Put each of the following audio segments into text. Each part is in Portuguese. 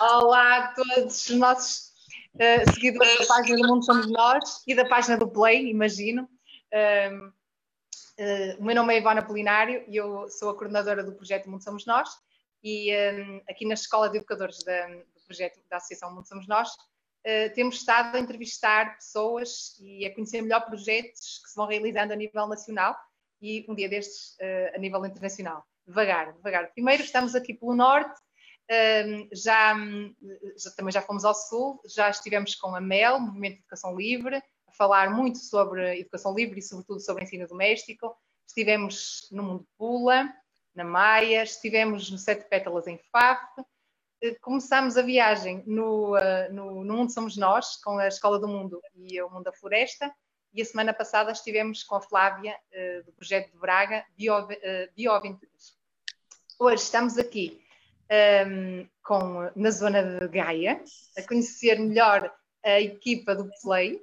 Olá a todos os nossos uh, seguidores da página do Mundo Somos Nós e da página do Play, imagino. Uh, uh, o meu nome é Ivana Polinário e eu sou a coordenadora do projeto Mundo Somos Nós e aqui na Escola de Educadores da, do projeto da Associação Mundo Somos Nós temos estado a entrevistar pessoas e a conhecer melhor projetos que se vão realizando a nível nacional e um dia destes a nível internacional. Devagar, devagar. Primeiro estamos aqui pelo norte, já, já, também já fomos ao Sul, já estivemos com a MEL, Movimento de Educação Livre, a falar muito sobre educação livre e, sobretudo, sobre ensino doméstico. Estivemos no Mundo Pula, na Maia, estivemos no Sete Pétalas em FAF. Eh, começamos a viagem no, eh, no, no, Mundo Somos Nós, com a Escola do Mundo e o Mundo da Floresta. E a semana passada estivemos com a Flávia, eh, do projeto de Braga, Bio, Bioaventuras. Hoje estamos aqui um, com, na zona de Gaia, a conhecer melhor a equipa do Play,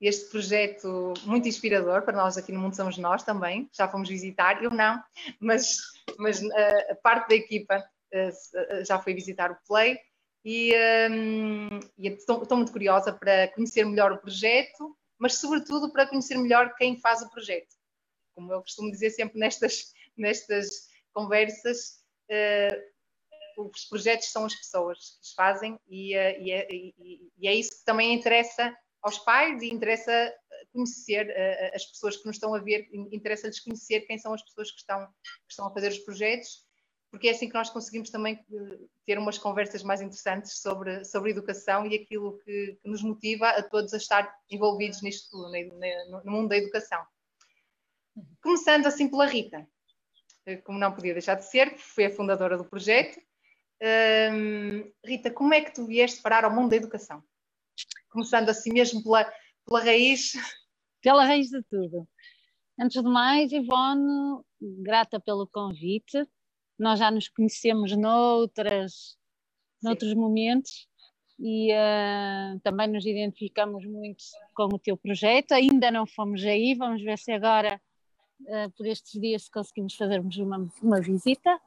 este projeto muito inspirador para nós aqui no Mundo Somos Nós também, já fomos visitar, eu não, mas, mas a, a parte da equipa já foi visitar o Play e, estou, estou, muito curiosa para conhecer melhor o projeto, mas sobretudo para conhecer melhor quem faz o projeto. Como eu costumo dizer sempre nestas, nestas conversas, uh, os projetos são as pessoas que os fazem e, eh, e, é, e, e é isso que também interessa aos pais e interessa conhecer uh, as pessoas que nos estão a ver, interessa-lhes conhecer quem são as pessoas que estão, que estão a fazer os projetos, porque é assim que nós conseguimos também ter umas conversas mais interessantes sobre, sobre educação e aquilo que, que nos motiva a todos a estar envolvidos nisto tudo, no, no mundo da educação. Começando assim pela Rita, como não podia deixar de ser, foi a fundadora do projeto, Rita, como é que tu vieste parar ao mundo da educação? Começando assim mesmo pela, pela raiz. Pela raiz de tudo. Antes de mais, Ivone, grata pelo convite. Nós já nos conhecemos noutras, noutros momentos e uh, também nos identificamos muito com o teu projeto. Ainda não fomos aí, vamos ver se agora, uh, por estes dias, conseguimos fazermos uma, uma visita.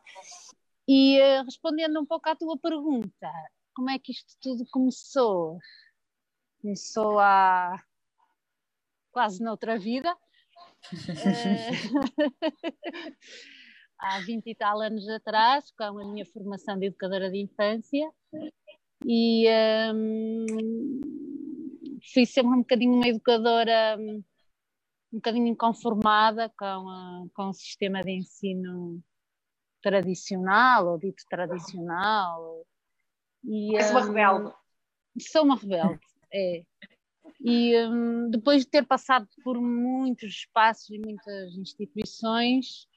E uh, respondendo um pouco à tua pergunta, como é que isto tudo começou? Começou há quase noutra vida. uh, há 20 e tal anos atrás, com a minha formação de educadora de infância, e um, fui sempre um bocadinho uma educadora um bocadinho inconformada com, a, com o sistema de ensino tradicional, ou dito tradicional. E, És uma um, rebelde. Sou uma rebelde, é. E um, depois de ter passado por muitos espaços e muitas instituições,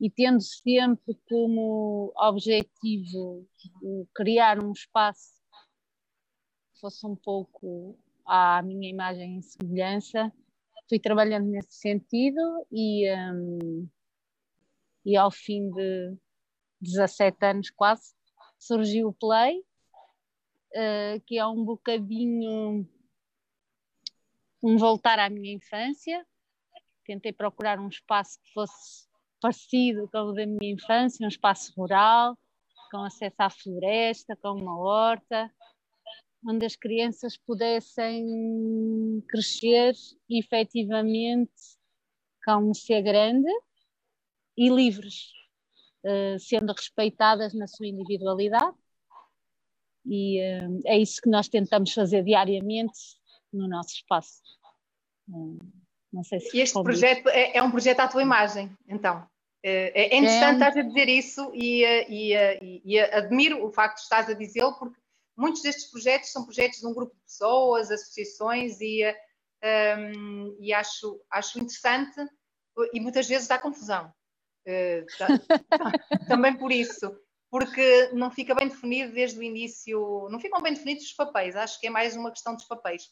e tendo sempre como objetivo criar um espaço que fosse um pouco à minha imagem e semelhança, fui trabalhando nesse sentido e, um, e ao fim de 17 anos quase, surgiu o Play, uh, que é um bocadinho um voltar à minha infância. Tentei procurar um espaço que fosse parecido com o da minha infância, um espaço rural, com acesso à floresta, com uma horta, onde as crianças pudessem crescer efetivamente como ser grande e livres sendo respeitadas na sua individualidade. E uh, é isso que nós tentamos fazer diariamente no nosso espaço. Uh, não sei se este projeto é, é, um projeto à tua imagem, então. É, é interessante é. estás a dizer isso e, e, e, e, admiro o facto de estás a dizê-lo, porque muitos destes projetos são projetos de um grupo de pessoas, associações, e, um, e acho, acho interessante e muitas vezes dá confusão. Uh, também por isso, porque não fica bem definido desde o início, não ficam bem definidos os papéis, acho que é mais uma questão dos papéis,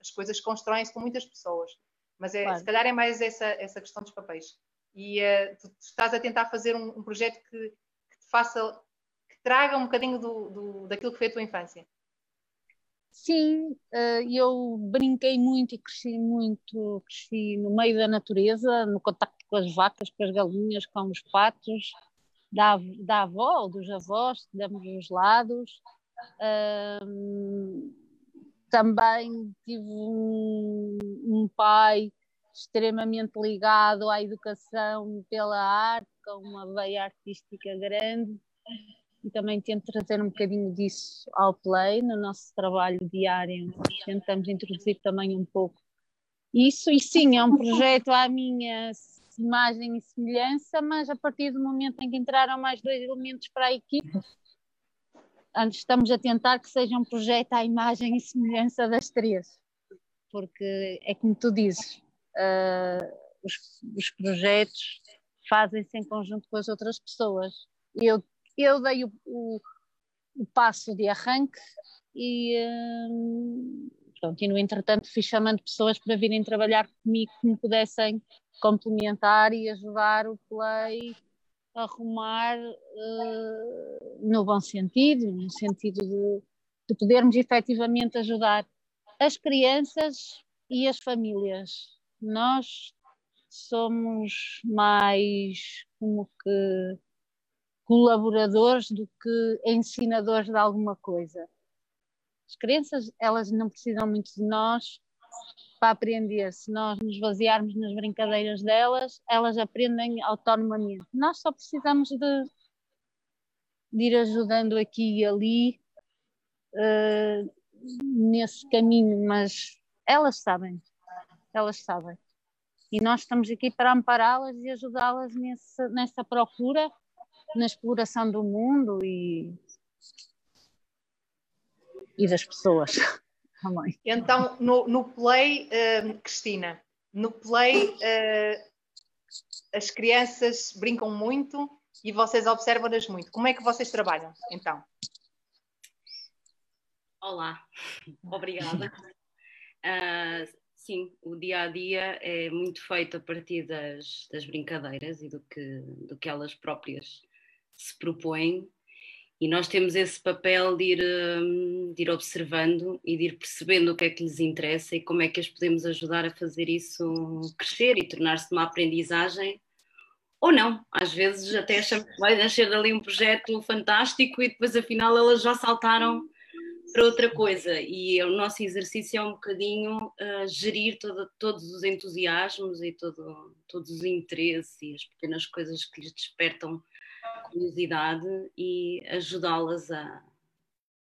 as coisas constroem-se com muitas pessoas, mas é, claro. se calhar é mais essa, essa questão dos papéis. E uh, tu, tu, estás a tentar fazer um, um projeto que, que, te faça, que traga um bocadinho do, do, daquilo que foi a tua infância. Sim, eh, eu brinquei muito e cresci muito, cresci no meio da natureza, no contacto com as vacas, com as galinhas, com os patos, da, da avó ou dos avós, damos os lados, Um, também tive um, um, pai extremamente ligado à educação pela arte, com uma veia artística grande, e também tento trazer um bocadinho disso ao play no nosso trabalho diário. Tentamos introduzir também um pouco isso, e sim, é um projeto à minha imagem e semelhança, mas a partir do momento em que entraram mais dois elementos para a equipe, estamos a tentar que seja um projeto à imagem e semelhança das três, porque é como tu dizes, uh, os, os, projetos fazem-se em conjunto com as outras pessoas. Eu, eu dei o, o, o passo de arranque e, uh, pronto, e no entretanto fui chamando pessoas para virem trabalhar comigo que me pudessem complementar e ajudar o Play arrumar uh, no bom sentido, no sentido de, de podermos efetivamente ajudar as crianças e as famílias. Nós somos mais como que colaboradores do que ensinadores de alguma coisa. As crianças, elas não precisam muito de nós, para aprender. Se nós nos basearmos nas brincadeiras delas, elas aprendem autonomamente. Nós só precisamos de, de ir ajudando aqui e ali uh, nesse caminho, mas elas sabem, elas sabem. E nós estamos aqui para ampará-las e ajudá-las nessa procura, na exploração do mundo e, e das pessoas. também. Então, no, no Play, uh, Cristina, no Play uh, as crianças brincam muito e vocês observam-nas muito. Como é que vocês trabalham, então? Olá, obrigada. Uh, sim, o dia a dia é muito feito a partir das, das brincadeiras e do que, do que elas próprias se propõem e nós temos esse papel de ir, hum, de ir observando e de ir percebendo o que é que lhes interessa e como é que as podemos ajudar a fazer isso crescer e tornar-se uma aprendizagem ou não. Às vezes até achamos que vai nascer dali um projeto fantástico e depois afinal elas já saltaram para outra coisa. E o nosso exercício é um bocadinho uh, gerir todo, todos os entusiasmos e todo, todos os interesses e as pequenas coisas que lhes despertam curiosidade e ajudá-las a,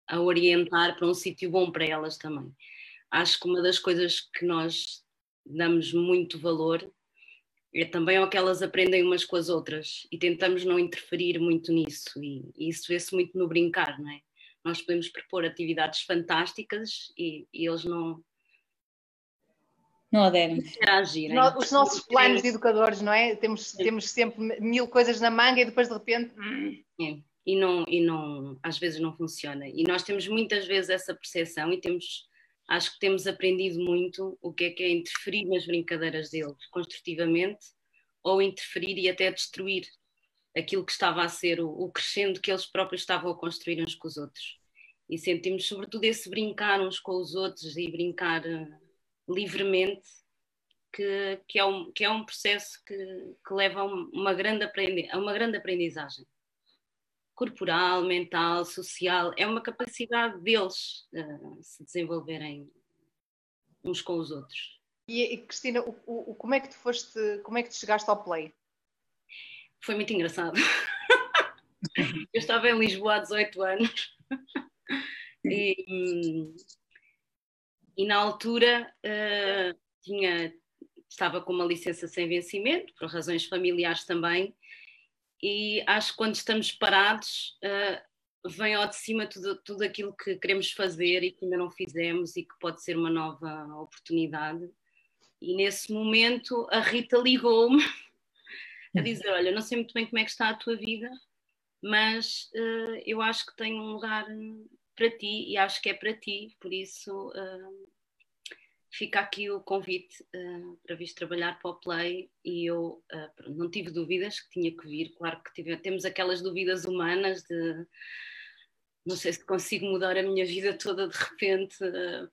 a orientar para um sítio bom para elas também. Acho que uma das coisas que nós damos muito valor é também ao que elas aprendem umas com as outras e tentamos não interferir muito nisso e, e isso vê-se muito no brincar, não é? Nós podemos propor atividades fantásticas e, e eles não, não aderem. Os nossos planos de educadores, não é? Temos, temos sempre mil coisas na manga e depois de repente. Hum. É. E, não, e não, às vezes não funciona. E nós temos muitas vezes essa percepção e temos, acho que temos aprendido muito o que é que é interferir nas brincadeiras deles, construtivamente, ou interferir e até destruir aquilo que estava a ser o, o crescendo que eles próprios estavam a construir uns com os outros. E sentimos, sobretudo, esse brincar uns com os outros e brincar eh, livremente, que, que, é, um, que é um processo que, que leva a uma, grande aprendi, a uma grande aprendizagem. Corporal, mental, social, é uma capacidade deles uh, se desenvolverem uns com os outros. E, e Cristina, o, o, como é que tu foste, como é que tu chegaste ao Play? Foi muito engraçado. Eu estava em Lisboa há 18 anos e, hum, e na altura uh, tinha, estava com uma licença sem vencimento, por razões familiares também, e acho que quando estamos parados uh, vem ao de cima tudo, tudo aquilo que queremos fazer e que ainda não fizemos e que pode ser uma nova oportunidade. E nesse momento a Rita ligou-me a dizer: Olha, não sei muito bem como é que está a tua vida, mas uh, eu acho que tenho um lugar para ti e acho que é para ti, por isso uh, fica aqui o convite uh, para vir trabalhar para o Play e eu uh, não tive dúvidas que tinha que vir, claro que tive, temos aquelas dúvidas humanas de não sei se consigo mudar a minha vida toda de repente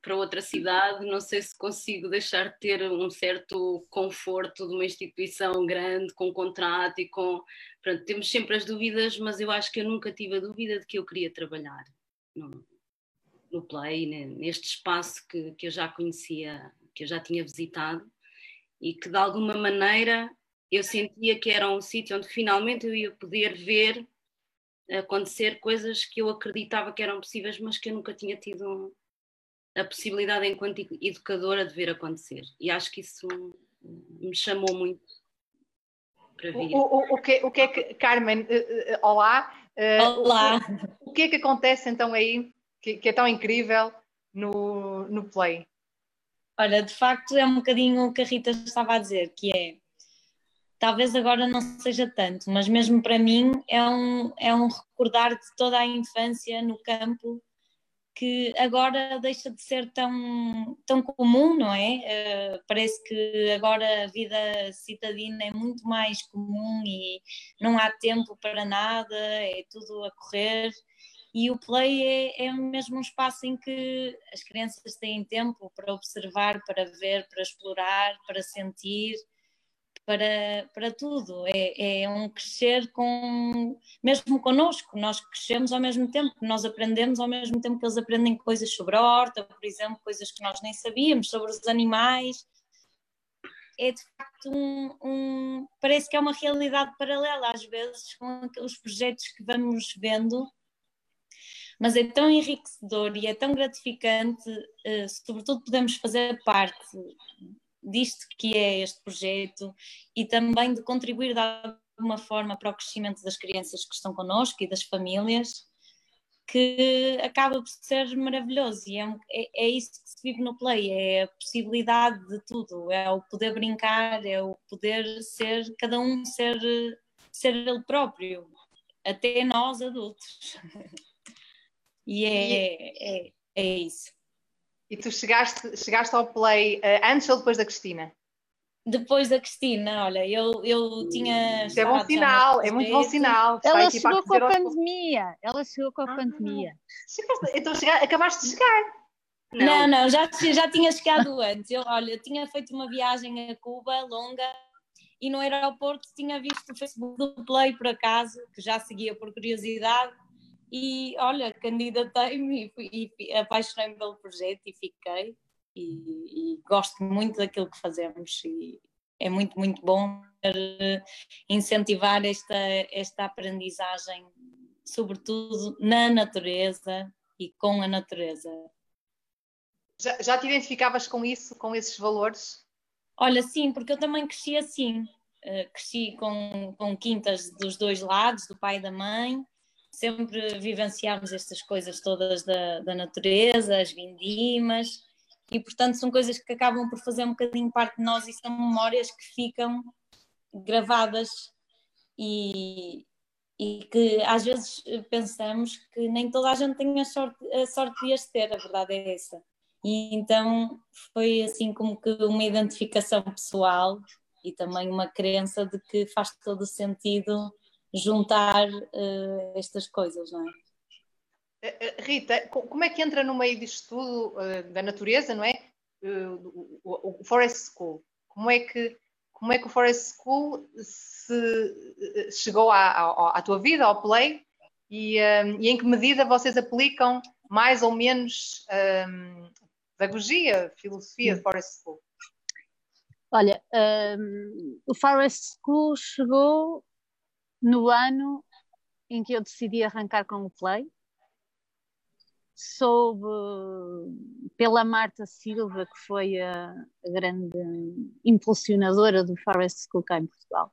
para outra cidade, não sei se consigo deixar de ter um certo conforto de uma instituição grande, com contrato e com. Pronto, temos sempre as dúvidas, mas eu acho que eu nunca tive a dúvida de que eu queria trabalhar no, no Play, neste espaço que, que eu já conhecia, que eu já tinha visitado e que de alguma maneira eu sentia que era um sítio onde finalmente eu ia poder ver acontecer coisas que eu acreditava que eram possíveis, mas que eu nunca tinha tido a possibilidade enquanto educadora de ver acontecer. E acho que isso me chamou muito para vir. O, o, o, que, o que é que, Carmen, uh, uh, olá. Uh, olá. O, o, que é que acontece então aí que, que, é tão incrível no, no Play? Olha, de facto é um bocadinho o que a Rita estava a dizer, que é talvez agora não seja tanto, mas mesmo para mim é um, é um recordar de toda a infância no campo que agora deixa de ser tão, tão comum, não é? Uh, parece que agora a vida citadina é muito mais comum e não há tempo para nada, é tudo a correr. E o play é, é mesmo um espaço em que as crianças têm tempo para observar, para ver, para explorar, para sentir para, para tudo. É, é um crescer com, mesmo connosco, nós crescemos ao mesmo tempo, nós aprendemos ao mesmo tempo que eles aprendem coisas sobre a horta, por exemplo, coisas que nós nem sabíamos, sobre os animais. É de facto um, um parece que é uma realidade paralela às vezes com os projetos que vamos vendo mas é tão enriquecedor e é tão gratificante, uh, sobretudo podemos fazer parte disto que é este projeto e também de contribuir de alguma forma para o crescimento das crianças que estão connosco e das famílias, que acaba por ser maravilhoso e é, é, é isso que se vive no Play, é a possibilidade de tudo, é o poder brincar, é o poder ser, cada um ser, ser ele próprio, até nós adultos. e é, é, é isso. E tu chegaste, chegaste ao play uh, antes ou depois da Cristina? Depois da Cristina, olha, eu, eu tinha. Isso é bom sinal, é muito bom sinal. Ela chegou com a pandemia. Ela chegou com a ah, pandemia. então chegar, acabaste de chegar. Não. não, não, já, já tinha chegado antes. Eu, olha, tinha feito uma viagem a Cuba longa e no aeroporto tinha visto o Facebook do Play por acaso, que já seguia por curiosidade e olha, candidatei-me e, e apaixonei-me pelo projeto e fiquei. E, e, gosto muito daquilo que fazemos e é muito, muito bom incentivar esta, esta aprendizagem, sobretudo na natureza e com a natureza. Já, já te identificavas com isso, com esses valores? Olha, sim, porque eu também cresci assim. Uh, cresci com, com quintas dos dois lados, do pai e da mãe, sempre vivenciámos estas coisas todas da, da natureza, as vindimas, e portanto são coisas que acabam por fazer um bocadinho parte de nós e são memórias que ficam gravadas e, e que às vezes pensamos que nem toda a gente tem a sorte, a sorte de as ter, a verdade é essa. E então foi assim como que uma identificação pessoal e também uma crença de que faz todo o sentido juntar uh, estas coisas, não é? Eh, eh, Rita, como é que entra no meio disto tudo uh, da natureza, não é? Uh, o, o, Forest School. Como é que como é que o Forest School se, chegou à, à, à, tua vida, ao Play, e, um, e, em que medida vocês aplicam mais ou menos um, pedagogia, filosofia de Forest School? Olha, um, o Forest School chegou no ano em que eu decidi arrancar com o Play, soube pela Marta Silva, que foi a, grande impulsionadora do Forest School cá em Portugal,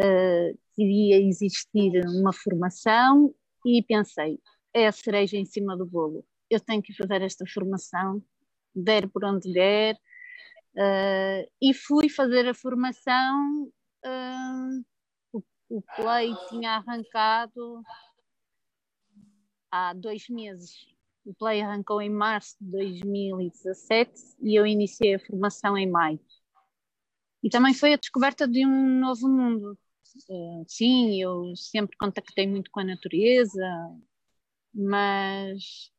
uh, que iria existir uma formação e pensei, é a cereja em cima do bolo, eu tenho que fazer esta formação, der por onde der, uh, e fui fazer a formação uh, o Play tinha arrancado há dois meses. O Play arrancou em março de 2017 e eu iniciei a formação em maio. E também foi a descoberta de um novo mundo. Uh, sim, eu sempre contactei muito com a natureza, mas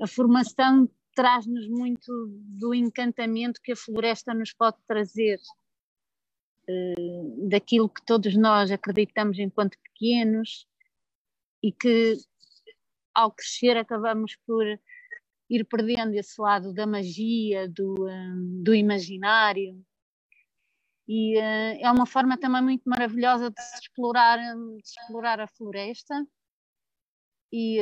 a formação traz-nos muito do encantamento que a floresta nos pode trazer daquilo que todos nós acreditamos enquanto pequenos e que ao crescer acabamos por ir perdendo esse lado da magia, do, um, do imaginário. E uh, é uma forma também muito maravilhosa de explorar, de explorar a floresta. E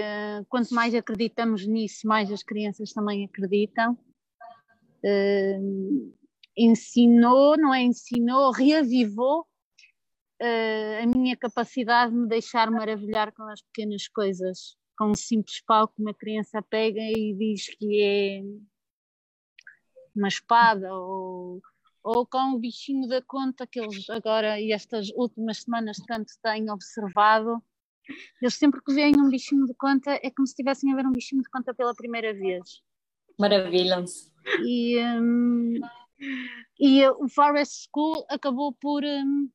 quanto mais acreditamos nisso, mais as crianças também acreditam. Uh, ensinou, não é? Ensinou, reavivou a minha capacidade de me deixar maravilhar com as pequenas coisas. Com um simples palco uma criança pega e diz que é uma espada ou, ou com o bichinho da conta que eles agora e estas últimas semanas tanto têm observado. Eles sempre que veem um bichinho de conta é como se estivessem a ver um bichinho de conta pela primeira vez. Maravilham-se e, um, e o Forest School acabou por um,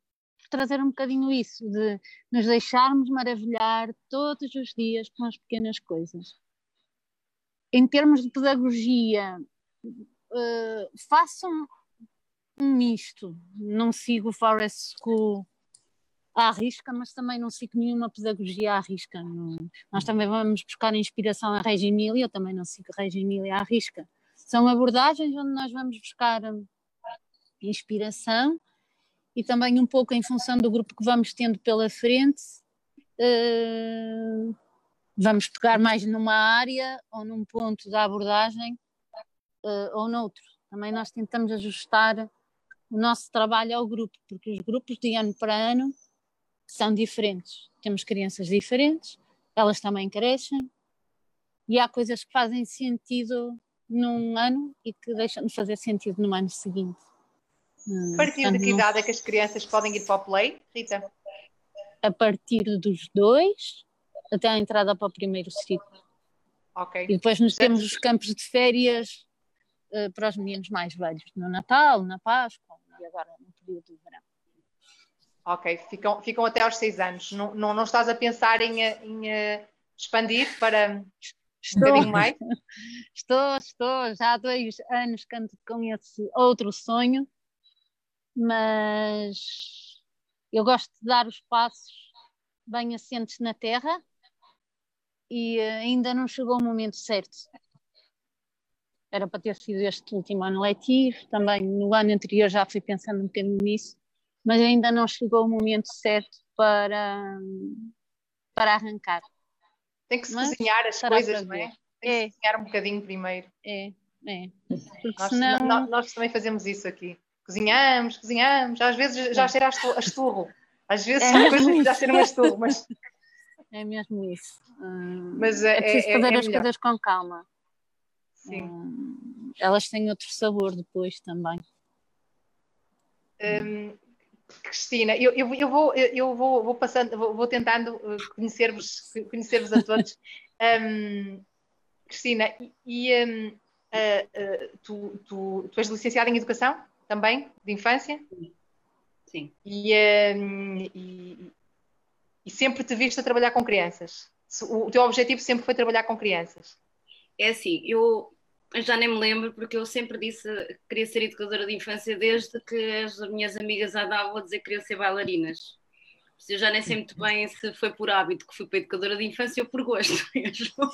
trazer um bocadinho isso, de nos deixarmos maravilhar todos os dias com as pequenas coisas. Em termos de pedagogia, uh, façam um misto. Não sigo o Forest School à risca, mas também não sigo nenhuma pedagogia à risca. Não. Nós também vamos buscar inspiração a Reggio Emília, eu também não sigo Reggio Emília à risca. São abordagens onde nós vamos buscar hum, inspiração e também um pouco em função do grupo que vamos tendo pela frente, uh, vamos pegar mais numa área ou num ponto da abordagem uh, ou noutro. Também nós tentamos ajustar o nosso trabalho ao grupo, porque os grupos de ano para ano são diferentes. Temos crianças diferentes, elas também crescem e há coisas que fazem sentido num ano e que deixam de fazer sentido no ano seguinte. A partir de que idade é que as crianças podem ir para o play, Rita? A partir dos dois até a entrada para o primeiro ciclo. Ok. E depois nos temos os campos de férias uh, para os meninos mais velhos, no Natal, na Páscoa e agora no período de verão. Ok, ficam, ficam até aos seis anos. Não, não, não estás a pensar em, em uh, expandir para estou, um mais? Estou, estou. Já há dois anos que ando com esse outro sonho mas eu gosto de dar os passos bem assentes na terra e eh, ainda não chegou o momento certo. Era para ter sido este último ano letivo, também no ano anterior já fui pensando um bocadinho nisso, mas ainda não chegou o momento certo para, para arrancar. Tem que se mas cozinhar as coisas, não é? Tem que é. se cozinhar um bocadinho primeiro. É, é. Nós, senão... nós, nós também fazemos isso aqui cozinhamos, cozinhamos, às vezes já cheira a esturro, às vezes é coisas já cheiram a esturro, mas... É mesmo isso. Hum, mas é, é preciso é, fazer é as melhor. coisas com calma. Sim. Hum, elas têm outro sabor depois também. Hum, Cristina, eu, eu, eu, vou, eu vou, vou passando, vou, vou tentando uh, conhecer-vos conhecer a todos. um, Cristina, e um, uh, uh, tu, tu, tu és licenciada em Educação? também, de infância? Sim. E, um, e, e, sempre te viste a trabalhar com crianças? O teu objetivo sempre foi trabalhar com crianças? É assim, eu já nem me lembro porque eu sempre disse que queria ser educadora de infância desde que as minhas amigas andavam a dizer que queriam ser bailarinas. Eu já nem sei muito bem se foi por hábito que fui para educadora de infância ou por gosto mesmo.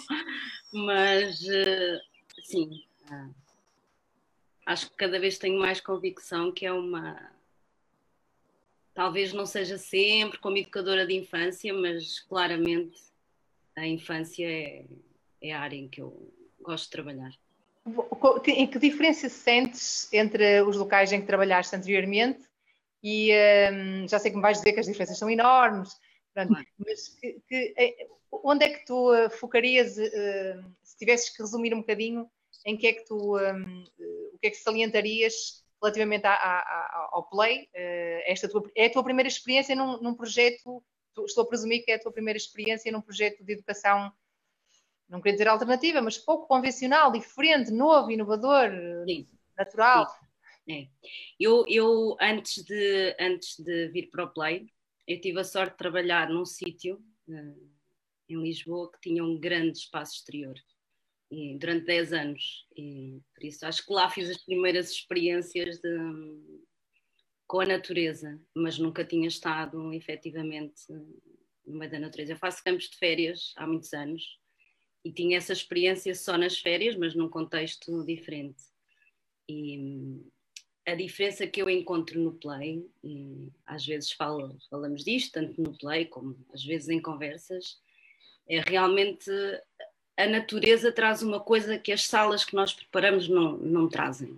Mas, eh, sim, ah, acho que cada vez tenho mais convicção que é uma. Talvez não seja sempre como educadora de infância, mas claramente a infância é, é a área em que eu gosto de trabalhar. Em que diferença sentes entre os locais em que trabalhaste anteriormente? E um, já sei que me vais dizer que as diferenças são enormes, pronto, mas que, que, eh, onde é que tu uh, focarias, uh, se tivesses que resumir um bocadinho, em que é que tu, um, o que é que salientarias relativamente à, à, ao Play? Uh, esta tua, é a tua primeira experiência num, num, projeto, estou a presumir que é a tua primeira experiência num projeto de educação, não queria dizer alternativa, mas pouco convencional, diferente, novo, inovador, Sim. natural. Sim. É. Eu, eu antes, de, antes de vir para o Play, eu tive a sorte de trabalhar num sítio uh, em Lisboa que tinha um grande espaço exterior e, durante 10 anos. E por isso acho que lá fiz as primeiras experiências de, com a natureza, mas nunca tinha estado efetivamente no meio da natureza. Eu faço campos de férias há muitos anos e tinha essa experiência só nas férias, mas num contexto diferente. E a diferença que eu encontro no play, e às vezes falo, falamos disto, tanto no play como às vezes em conversas, é realmente a natureza traz uma coisa que as salas que nós preparamos não, não trazem,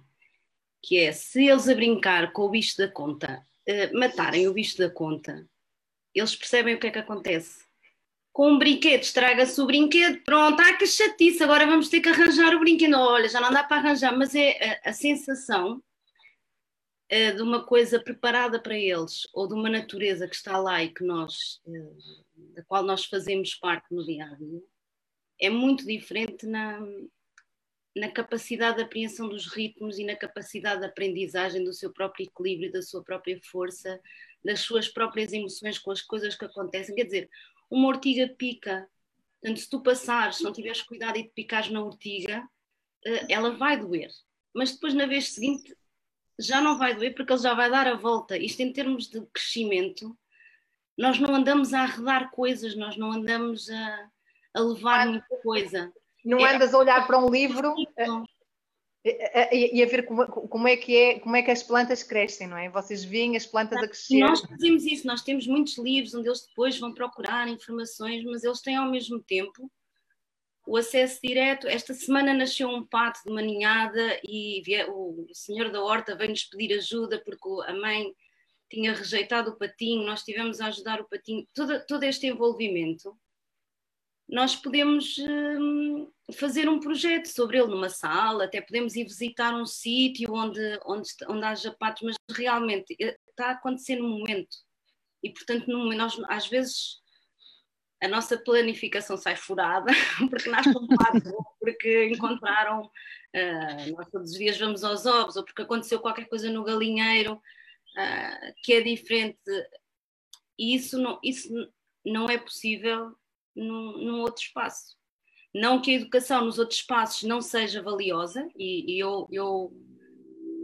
que é se eles a brincar com o bicho da conta, uh, matarem o bicho da conta, eles percebem o que é que acontece com um brinquedo, estraga-se o brinquedo, pronto, ah, que chatice, agora vamos ter que arranjar o brinquedo. Olha, já não dá para arranjar, mas é a, a sensação uh, de uma coisa preparada para eles, ou de uma natureza que está lá e que nós, uh, da qual nós fazemos parte no dia a dia, é muito diferente na, na capacidade de apreensão dos ritmos e na capacidade de aprendizagem do seu próprio equilíbrio, da sua própria força, das suas próprias emoções com as coisas que acontecem. Quer dizer, uma ortiga pica. Portanto, se tu passares, se não tiveres cuidado e te picares na ortiga, eh, ela vai doer. Mas depois, na vez seguinte, já não vai doer porque ele já vai dar a volta. Isto em termos de crescimento, nós não andamos a arredar coisas, nós não andamos a, a levar muita coisa. Não é, andas a olhar para um livro e, a ver como, como, é que é, como é que as plantas crescem, não é? Vocês veem as plantas a crescer. Nós fazemos isso, nós temos muitos livros onde eles depois vão procurar informações, mas eles têm ao mesmo tempo o acesso direto. Esta semana nasceu um pato de uma ninhada e o senhor da horta veio-nos pedir ajuda porque a mãe tinha rejeitado o patinho, nós tivemos a ajudar o patinho. Todo, todo este envolvimento nós podemos hum, fazer um projeto sobre ele numa sala, até podemos ir visitar um sítio onde, onde, onde haja patos, mas realmente eh, está a acontecer no momento. E, portanto, no, nós, às vezes a nossa planificação sai furada, porque nasce um pato, ou porque encontraram, uh, nós todos os dias vamos aos ovos, ou porque aconteceu qualquer coisa no galinheiro uh, que é diferente. E isso não, isso não é possível num, num outro espaço. Não que a educação nos outros espaços não seja valiosa, e, e eu, eu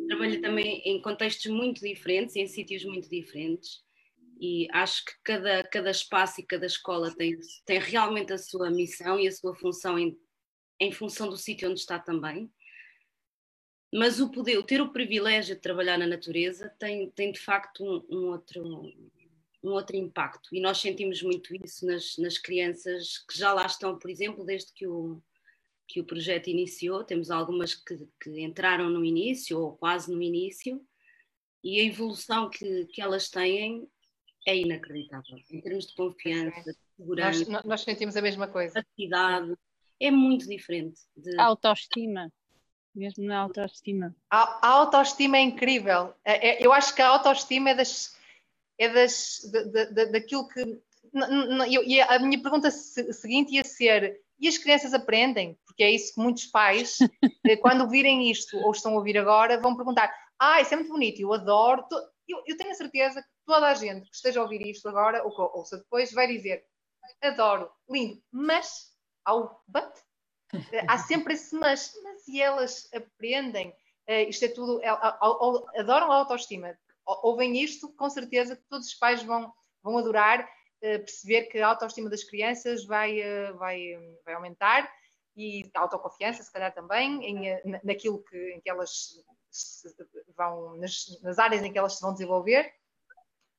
trabalho também em contextos muito diferentes, em sítios muito diferentes, e acho que cada, cada espaço e cada escola tem, tem realmente a sua missão e a sua função em, em função do sítio onde está também. Mas o poder, o ter o privilégio de trabalhar na natureza tem, tem de facto um, um outro, um outro impacto. E nós sentimos muito isso nas, nas crianças que já lá estão, por exemplo, desde que o, que o projeto iniciou. Temos algumas que, que entraram no início ou quase no início, e a evolução que, que elas têm é inacreditável. Em termos de confiança, de segurança. Nós, nós sentimos a mesma coisa. Atividade, é muito diferente. De... Autoestima mesmo na autoestima. A, a autoestima é incrível. É, é, eu acho que a autoestima é das, é das, da, da, daquilo que. e a minha pergunta seguinte ia ser: e as crianças aprendem? Porque é isso que muitos pais, eh, quando virem isto ou estão a ouvir agora, vão perguntar: ah, isso é muito bonito, eu adoro. Eu, eu tenho a certeza que toda a gente que esteja a ouvir isto agora, ou que ouça depois, vai dizer: adoro, lindo, mas há o but. Eh, há sempre esse mas, mas e elas aprendem? Uh, isto é tudo, adoram a autoestima, ouvem isto, com certeza que todos os pais vão, vão adorar uh, perceber que a autoestima das crianças vai, uh, vai, vai aumentar e a autoconfiança, se calhar também, em, eh, naquilo que, em que elas vão, nas, nas áreas em que elas se vão desenvolver,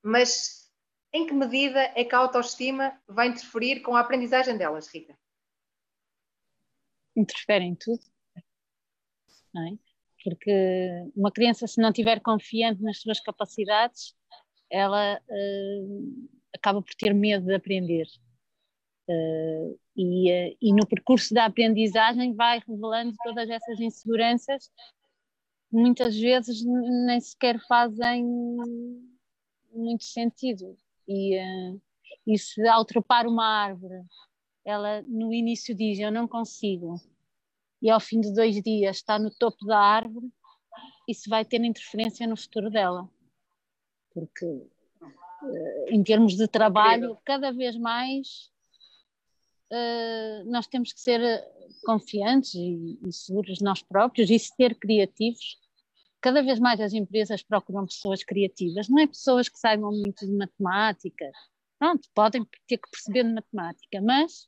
mas em que medida é que a autoestima vai interferir com a aprendizagem delas, Rita? Interfere em tudo. É? Porque uma criança, se não tiver confiante nas suas capacidades, ela uh, acaba por ter medo de aprender. Uh, e, uh, e, no percurso da aprendizagem vai revelando todas essas inseguranças que muitas vezes nem sequer fazem muito sentido. E, e se ao uma árvore, ela no início diz: Eu não consigo, e ao fim de dois dias está no topo da árvore, isso vai ter interferência no futuro dela. Porque, eh, em termos de trabalho, cada vez mais eh, nós temos que ser confiantes e, seguros nós próprios e ser criativos. Cada vez mais as empresas procuram pessoas criativas, não é pessoas que saibam muito de matemática. Pronto, podem ter que perceber de matemática, mas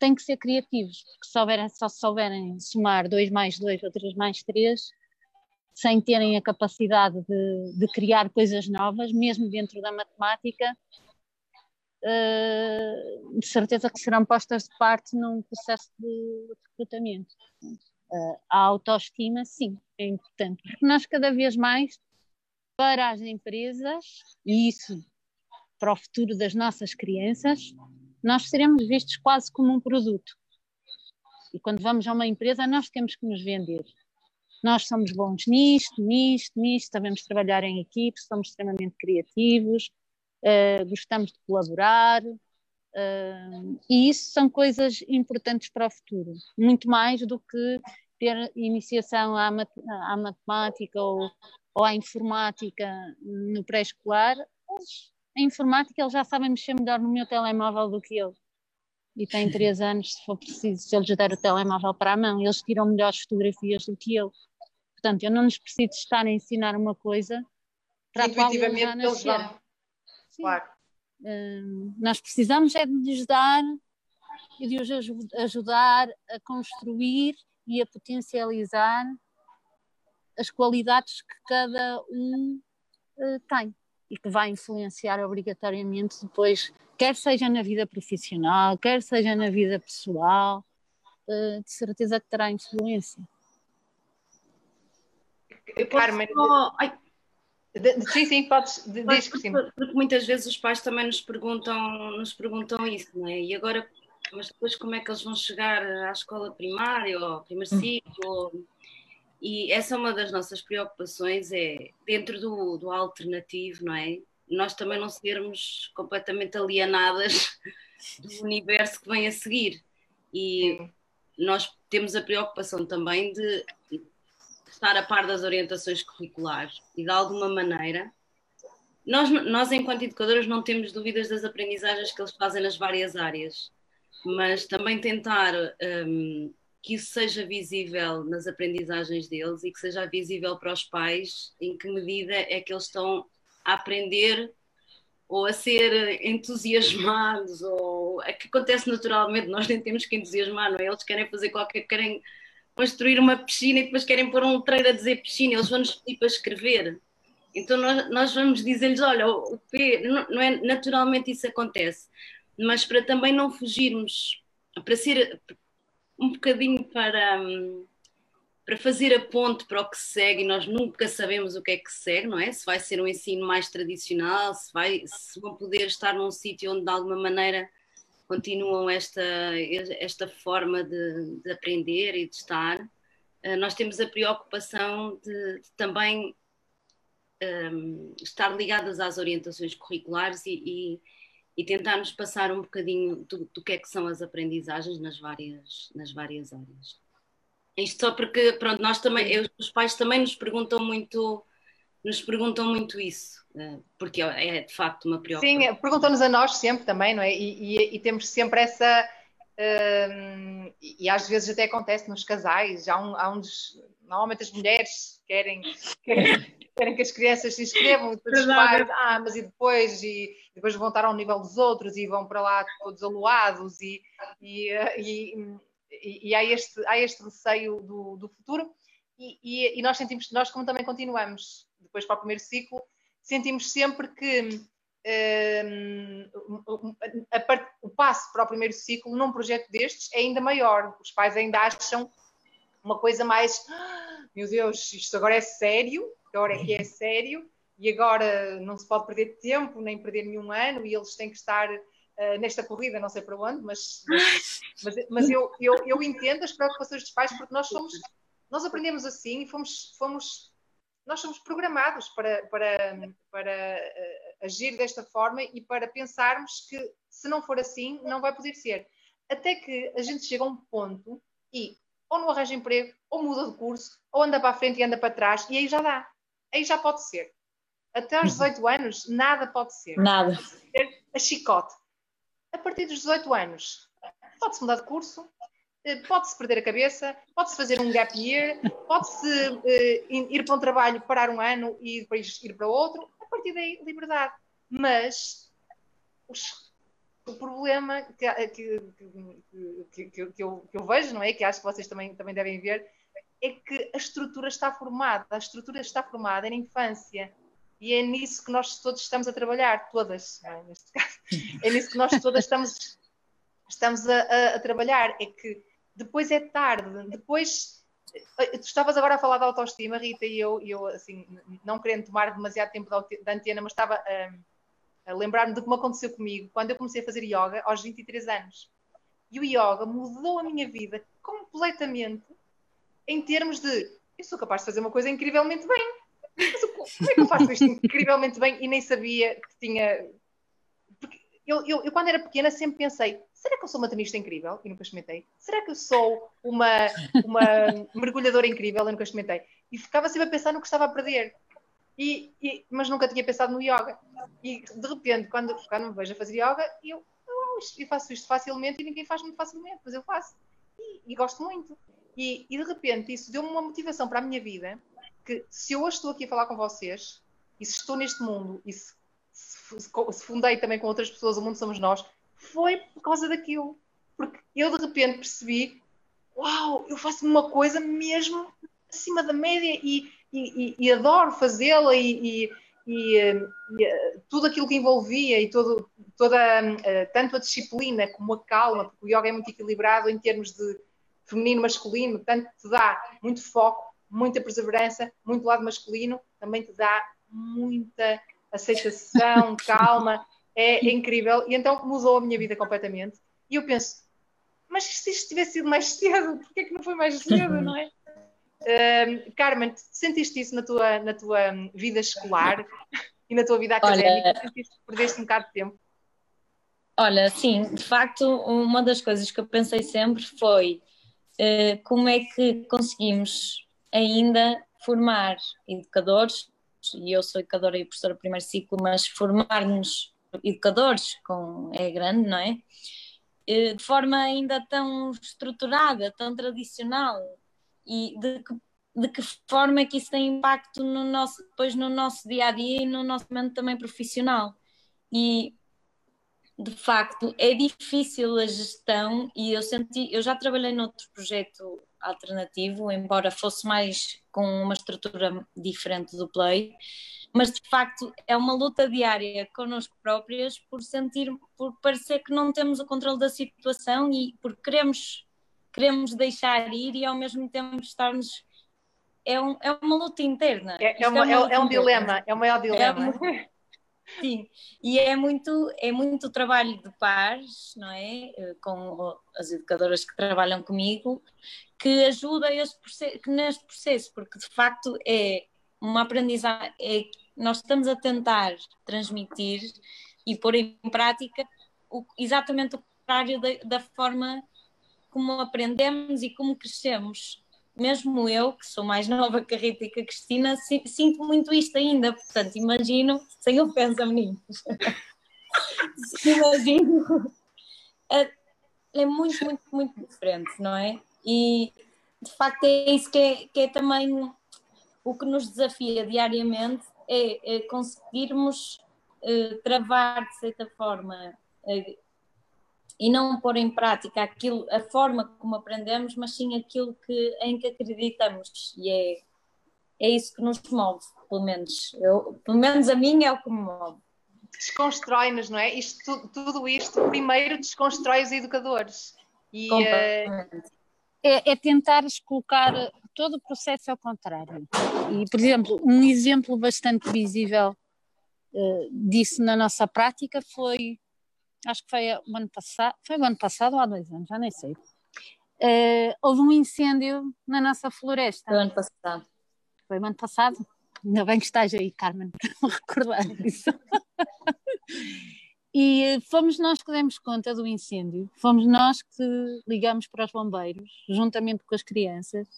têm que ser criativos, porque se souberem, só souberem somar 2 mais 2 ou 3 mais 3, sem terem a capacidade de, de criar coisas novas, mesmo dentro da matemática, uh, de certeza que serão postas de parte num processo de recrutamento. Uh, a autoestima, sim, é importante, porque nós cada vez mais, para as empresas, e isso para o futuro das nossas crianças, nós seremos vistos quase como um produto. E quando vamos a uma empresa, nós temos que nos vender. Nós somos bons nisto, nisto, nisto, sabemos trabalhar em equipe, somos extremamente criativos, uh, gostamos de colaborar, uh, e isso são coisas importantes para o futuro, muito mais do que ter iniciação à, mat à matemática ou, ou à informática no pré-escolar. A informática eles já sabem mexer melhor no meu telemóvel do que eu. E têm três anos, se for preciso, se eu lhes der o telemóvel para a mão, eles tiram melhores fotografias do que eu. Portanto, eu não lhes preciso estar a ensinar uma coisa para a qual eles já nasceram. Claro. Uh, nós precisamos é de lhes dar e de os ajudar a construir e a potencializar as qualidades que cada um uh, tem e que vai influenciar obrigatoriamente depois, quer seja na vida profissional, quer seja na vida pessoal, uh, de certeza que terá influência. Carmen, só... sim, sim, podes, diz que sim. Porque muitas vezes os pais também nos perguntam, nos perguntam isso, não é? E agora, mas depois como é que eles vão chegar à escola primária ou ao primeiro hum. ciclo? E essa é uma das nossas preocupações, é dentro do, do alternativo, não é? Nós também não sermos completamente alienadas do universo que vem a seguir. E nós temos a preocupação também de estar a par das orientações curriculares e de alguma maneira nós, nós enquanto educadores não temos dúvidas das aprendizagens que eles fazem nas várias áreas, mas também tentar um, que isso seja visível nas aprendizagens deles e que seja visível para os pais em que medida é que eles estão a aprender ou a ser entusiasmados ou é que acontece naturalmente, nós nem temos que entusiasmar, não é? Eles querem fazer qualquer, querem construir uma piscina e depois querem pôr um letreiro a dizer piscina, eles vão-nos pedir para escrever. Então nós, nós vamos dizer-lhes, olha, o P, não é naturalmente isso acontece, mas para também não fugirmos, para ser um bocadinho para, para fazer a ponte para o que segue, nós nunca sabemos o que é que segue, não é? Se vai ser um ensino mais tradicional, se, vai, se vão poder estar num sítio onde de alguma maneira continuam esta, esta forma de, de aprender e de estar. Uh, nós temos a preocupação de, de também um, estar ligadas às orientações curriculares e, e, e tentarmos passar um bocadinho do, do, que é que são as aprendizagens nas várias, nas várias áreas. Isto só porque, pronto, nós também, eu, os pais também nos perguntam muito, nos perguntam muito isso. Eh, porque é de facto uma preocupação. Sim, perguntam-nos a nós sempre também, não é? E, e, e temos sempre essa. Um, e às vezes até acontece nos casais, há, um, há uns. Normalmente as mulheres querem, querem, querem que as crianças se inscrevam, depois os pais, ah, mas e depois? E depois vão estar ao nível dos outros e vão para lá todos aluados e, e, e, e, há, este, há este receio do, do futuro. E, e, nós sentimos, nós como também continuamos depois para o primeiro ciclo, sentimos sempre que um, a, o passo para o primeiro ciclo num projeto destes é ainda maior. Os pais ainda acham uma coisa mais, ah, meu Deus, isto agora é sério, agora é que é sério, e agora não se pode perder tempo, nem perder nenhum ano, e eles têm que estar uh, nesta corrida, não sei para onde, mas, mas, mas, eu, eu, eu entendo as preocupações dos pais, porque nós somos, nós aprendemos assim e fomos, fomos nós somos programados para, para, para uh, agir desta forma e para pensarmos que se não for assim, não vai poder ser. Até que a gente chega a um ponto e ou não arranja emprego, ou muda de curso, ou anda para a frente e anda para trás, e aí já dá. Aí já pode ser. Até aos 18 anos, nada pode ser. Nada. A chicote. A partir dos 18 anos, pode-se mudar de curso, eh, pode-se perder a cabeça, pode-se fazer um gap year, pode-se uh, ir para um trabalho, parar um ano e depois ir para outro. A partir daí, liberdade. Mas os, o problema que, que, que, que, eu, que eu vejo, não é? Que acho que vocês também, também devem ver, é que a estrutura está formada. A estrutura está formada na infância. E é nisso que nós todos estamos a trabalhar, todas, é? neste caso. É nisso que nós todas estamos, estamos a, a, a trabalhar. É que depois é tarde, depois eh, Tu estavas agora a falar da autoestima, Rita, e eu, eu assim, não querendo tomar demasiado tempo da antena, mas estava a, a lembrar-me que me aconteceu comigo quando eu comecei a fazer yoga aos 23 anos. E o yoga mudou a minha vida completamente em termos de eu sou capaz de fazer uma coisa incrivelmente bem. Mas como é que eu faço isto incrivelmente bem e nem sabia que tinha. Eu, eu, eu, quando era pequena, sempre pensei: será que eu sou uma tenista incrível? E nunca experimentei. Será que eu sou uma, uma mergulhadora incrível? E nunca experimentei. E ficava sempre a pensar no que estava a perder. E, e, mas nunca tinha pensado no yoga. E de repente, quando, quando me vejo a fazer yoga, eu, eu, faço isto facilmente e ninguém faz muito facilmente, mas eu faço. E, e gosto muito. E, e de repente isso deu-me uma motivação para a minha vida que se eu hoje estou aqui a falar com vocês e se estou neste mundo e se, se, se fundei também com outras pessoas, o mundo somos nós, foi por causa daquilo. Porque eu de repente percebi, uau, eu faço uma coisa mesmo acima da média e, e, e adoro fazê-la e, e, e, tudo aquilo que envolvia e todo, toda, uh, tanto a disciplina como a calma, porque o yoga é muito equilibrado em termos de feminino, masculino, tanto te dá muito foco, muita perseverança, muito lado masculino, também te dá muita aceitação, calma, é, é, incrível. E então mudou a minha vida completamente. E eu penso, mas se isto tivesse sido mais cedo, porquê é que não foi mais cedo, não é? Uh, Carmen, sentiste isso na tua, na tua vida escolar e na tua vida académica? Olha, sentiste que perdeste um bocado de tempo? Olha, sim, de facto, uma das coisas que eu pensei sempre foi eh, como é que conseguimos ainda formar educadores, e eu sou educadora e professora de primeiro ciclo, mas formar-nos educadores com, é grande, não é? Eh, de forma ainda tão estruturada, tão tradicional, e de que, de que forma é que isso tem impacto no nosso, depois no nosso dia a dia e no nosso momento também profissional. E de facto é difícil a gestão e eu senti, eu já trabalhei noutro projeto alternativo, embora fosse mais com uma estrutura diferente do Play, mas de facto é uma luta diária connosco próprias por sentir, por parecer que não temos o controle da situação e por queremos, queremos deixar ir e ao mesmo tempo estarmos é, um, é uma luta interna. É, é, uma, é, é um dilema, é o maior dilema. É Sim, e é muito, é muito trabalho de pares, não é? Eh, com as educadoras que trabalham comigo, que ajuda neste processo, porque de facto é uma aprendizagem, é, nós estamos a tentar transmitir e pôr em prática o, exatamente o contrário da, da forma como aprendemos e como crescemos mesmo eu, que sou mais nova que a Rita e que a Cristina, sinto muito isto ainda. Portanto, imagino, sem ofensa, meninos, imagino, é, é, muito, muito, muito diferente, não é? E de facto é isso que é, que é também o que nos desafia diariamente, é, é conseguirmos uh, travar de certa forma. Uh, e não pôr em prática aquilo, a forma como aprendemos, mas sim aquilo que, em que acreditamos. E é, é isso que nos move, pelo menos. Eu, pelo menos a mim é o que me move. Desconstrói-nos, não é? Isto, tudo isto primeiro desconstrói os educadores. E, uh... é, é tentar colocar todo o processo ao contrário. E, por exemplo, um exemplo bastante visível uh, disso na nossa prática foi acho que foi o ano passado, foi o ano passado ou há dois anos, já nem sei. Uh, houve um incêndio na nossa floresta. Foi o ano passado. Foi o ano passado? Ainda bem que estás aí, Carmen, para me recordar disso. e eh, fomos nós que demos conta do incêndio, fomos nós que ligamos para os bombeiros, juntamente com as crianças.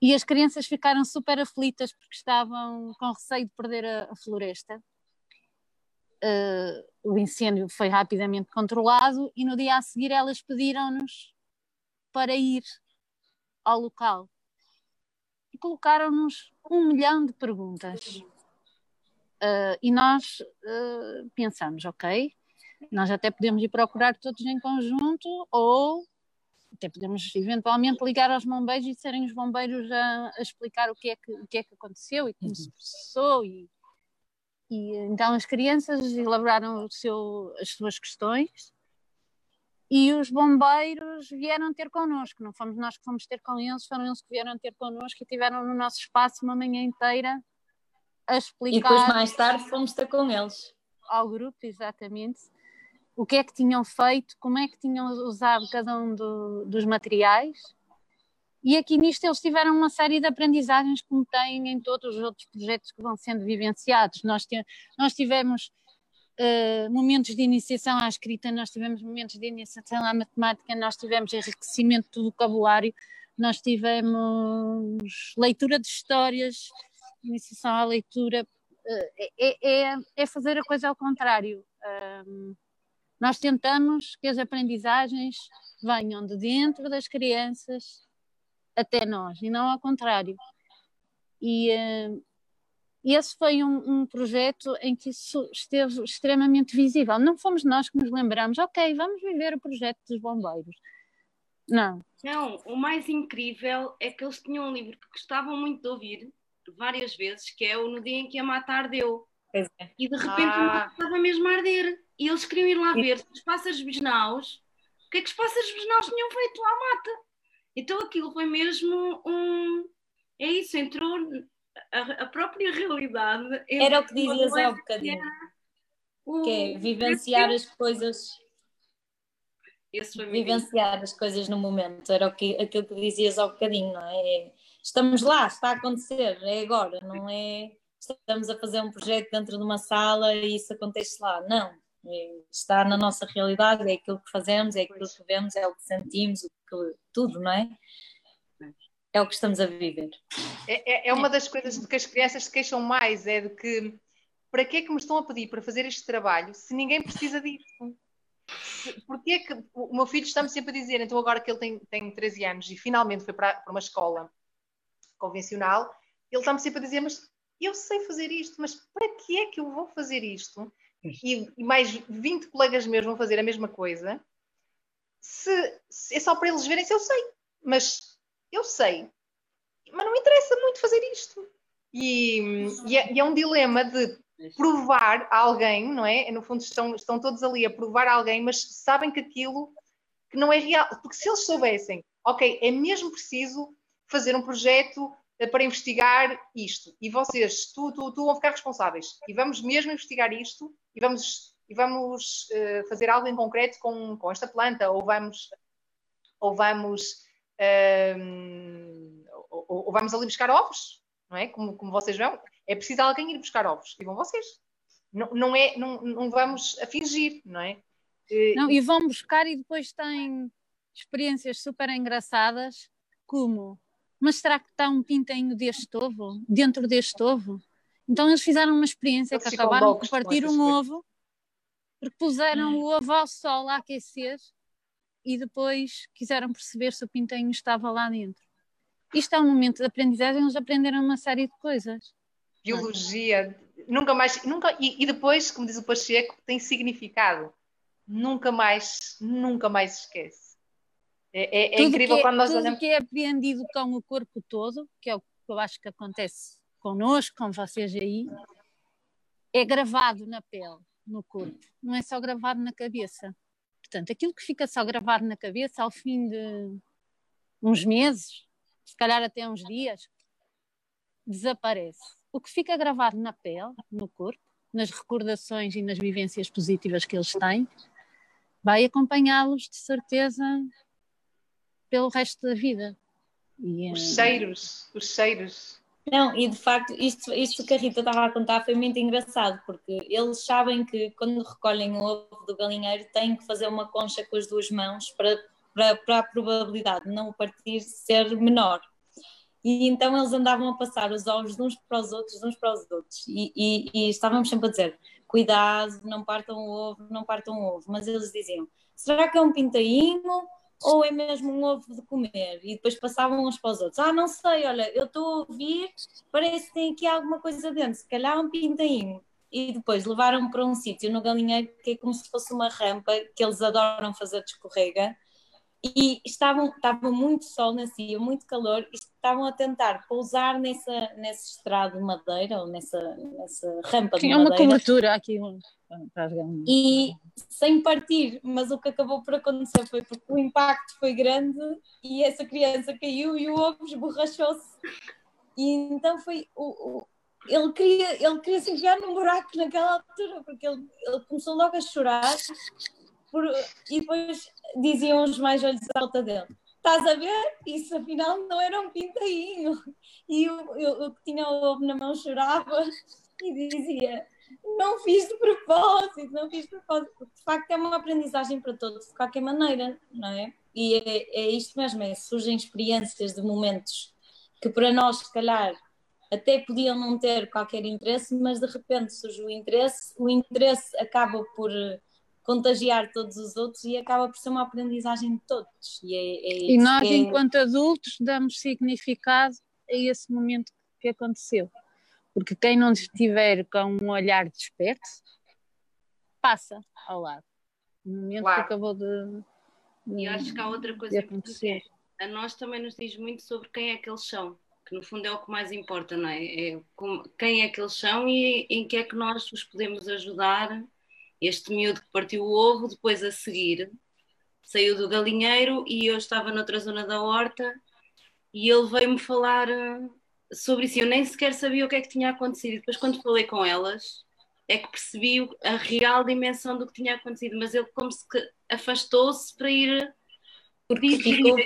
E as crianças ficaram super aflitas porque estavam com receio de perder a, a floresta uh, o incêndio foi rapidamente controlado e no dia a seguir elas pediram-nos para ir ao local e colocaram-nos um milhão de perguntas. Uh, e nós uh, pensamos, ok, Nós até podemos ir procurar todos em conjunto ou até podemos eventualmente ligar aos bombeiros e serem os bombeiros a, a explicar o que, é que, o que é que aconteceu e como uhum. se processou e, e então as crianças elaboraram seu, as suas questões e os bombeiros vieram ter connosco, não fomos nós que fomos ter com eles, foram eles que vieram ter connosco e tiveram no nosso espaço uma manhã inteira a explicar. E depois mais tarde fomos ter com eles. Ao grupo, exatamente o que é que tinham feito, como é que tinham usado cada um do, dos materiais. E aqui nisto eles tiveram uma série de aprendizagens como têm em todos os outros projetos que vão sendo vivenciados. Nós, nós tivemos uh, momentos de iniciação à escrita, nós tivemos momentos de iniciação à matemática, nós tivemos enriquecimento do vocabulário, nós tivemos leitura de histórias, iniciação à leitura. Uh, é, é, é, fazer a coisa ao contrário. Um, nós tentamos que as aprendizagens venham de dentro das crianças até nós e não ao contrário. E uh, esse foi um, um, projeto em que isso esteve extremamente visível. Não fomos nós que nos lembramos, ok, vamos viver o projeto dos bombeiros. Não. Não, o mais incrível é que eles tinham um livro que gostavam muito de ouvir várias vezes, que é o No Dia em que a Mata Ardeu. É. E de repente ah. estava mesmo a arder e eles queriam ir lá ver os pássaros bisnaus, o que é que os pássaros bisnaus tinham feito à mata. Então aquilo foi mesmo um. É isso, entrou a, a própria realidade. Era o que dizias há um bocadinho. O... Que é vivenciar as coisas. vivenciar as coisas no momento, era o que, aquilo que dizias há um bocadinho, não é? É? Estamos lá, está a acontecer, é agora, não é estamos a fazer um projeto dentro de uma sala e isso acontece lá. Não, está na nossa realidade, é aquilo que fazemos, é aquilo que vemos, é o que sentimos, o que, tudo, não é? É o que estamos a viver. É, é, é uma das coisas de que as crianças se queixam mais, é de que para que é que me estão a pedir para fazer este trabalho se ninguém precisa disso? Porquê é que o meu filho está-me sempre a dizer, então agora que ele tem, tem 13 anos e finalmente foi para, para uma escola convencional, ele está-me sempre a dizer, mas eu sei fazer isto, mas para que é que eu vou fazer isto? e, e, mais 20 colegas meus vão fazer a mesma coisa, se, se, é só para eles verem se eu sei. Mas eu sei. Mas não interessa muito fazer isto. E, e, é, e é, um dilema de provar a alguém, não é? No fundo, estão, estão todos ali a provar a alguém, mas sabem que aquilo que não é real. Porque se eles soubessem, ok, é mesmo preciso fazer um projeto para investigar isto. E vocês, tu, tu, tu vão ficar responsáveis. E vamos mesmo investigar isto e vamos, e vamos uh, fazer algo em concreto com, com esta planta, ou vamos, ou vamos, uh, ou, ou, vamos ali buscar ovos, não é? Como, como vocês vão, é preciso alguém ir buscar ovos, e vão vocês. Não, não, é, não, não vamos a fingir, não é? Não, e vão buscar e depois têm experiências super engraçadas, como mas será que está um pintinho deste ovo, dentro deste ovo? Então eles fizeram uma experiência eles que acabaram de partir um ovo, porque puseram o ovo ao sol a aquecer e depois quiseram perceber se o pintinho estava lá dentro. Isto é um momento de aprendizagem, eles aprenderam uma série de coisas. Biologia, nunca mais, nunca, e, e depois, como diz o Pacheco, tem significado. Nunca mais, nunca mais esquece. É, é, é incrível é, quando nós tudo olhamos. que é apreendido com o corpo todo, que é o que eu acho que acontece connosco, com vocês aí, é gravado na pele, no corpo, não é só gravado na cabeça. Portanto, aquilo que fica só gravado na cabeça ao fim de uns meses, se calhar até uns dias, desaparece. O que fica gravado na pele, no corpo, nas recordações e nas vivências positivas que eles têm, vai acompanhá-los de certeza pelo resto da vida. E, os eh, cheiros, os cheiros. Não, e de facto, isto, isto que a Rita estava a contar foi muito engraçado, porque eles sabem que quando recolhem o ovo do galinheiro têm que fazer uma concha com as duas mãos para, para, para a probabilidade de não o partir ser menor. E então eles andavam a passar os ovos de uns para os outros, de uns para os outros. E, e, e estávamos sempre a dizer: cuidado, não partam o ovo, não partam o ovo. Mas eles diziam: será que é um pintainho? Ou é mesmo um ovo de comer? E depois passavam uns para os outros. Ah, não sei, olha, eu estou a ouvir, parece que tem aqui alguma coisa dentro, se calhar um pintainho. e depois levaram-me para um sítio no galinheiro que é como se fosse uma rampa que eles adoram fazer de escorrega e estavam, estava muito sol nesse dia, muito calor, e estavam a tentar pousar nessa, nesse estrado de madeira, ou nessa, nessa rampa Tinha de uma madeira. cobertura aqui para as galinhas. E sem partir, mas o que acabou por acontecer foi porque o impacto foi grande e essa criança caiu e o ovo esborrachou-se. E então foi o, o- ele queria, ele queria se enfiar num buraco naquela altura, porque ele, ele começou logo a chorar por- e depois diziam os mais velhos à volta dele. Estás a ver? Isso afinal não era um pintainho. E o, que tinha o ovo na mão chorava e dizia: Não fiz de propósito, não fiz de propósito. Porque de facto é uma aprendizagem para todos, de qualquer maneira, não é? E é, é isto mesmo: é, surgem experiências de momentos que para nós, se calhar, até podiam não ter qualquer interesse, mas de repente surge o interesse, o interesse acaba por contagiar todos os outros e acaba por ser uma aprendizagem de todos. E, é, é E nós, que é- enquanto adultos, damos significado a esse momento que aconteceu. Porque quem não estiver com um olhar desperto, passa ao lado. O momento Claro. que acabou de, de, E acho que há outra coisa acontecer. a nós também nos diz muito sobre quem é que eles são, que no fundo é o que mais importa, não é? É como- quem é que eles são e em que é que nós os podemos ajudar. Este miúdo que partiu o ovo, depois a seguir saiu do galinheiro e eu estava noutra zona da horta e ele veio-me falar eh, sobre isso. Eu nem sequer sabia o que é que tinha acontecido. E depois, quando falei com elas, é que percebi a real dimensão do que tinha acontecido, mas ele como se afastou-se para ir Porque ficou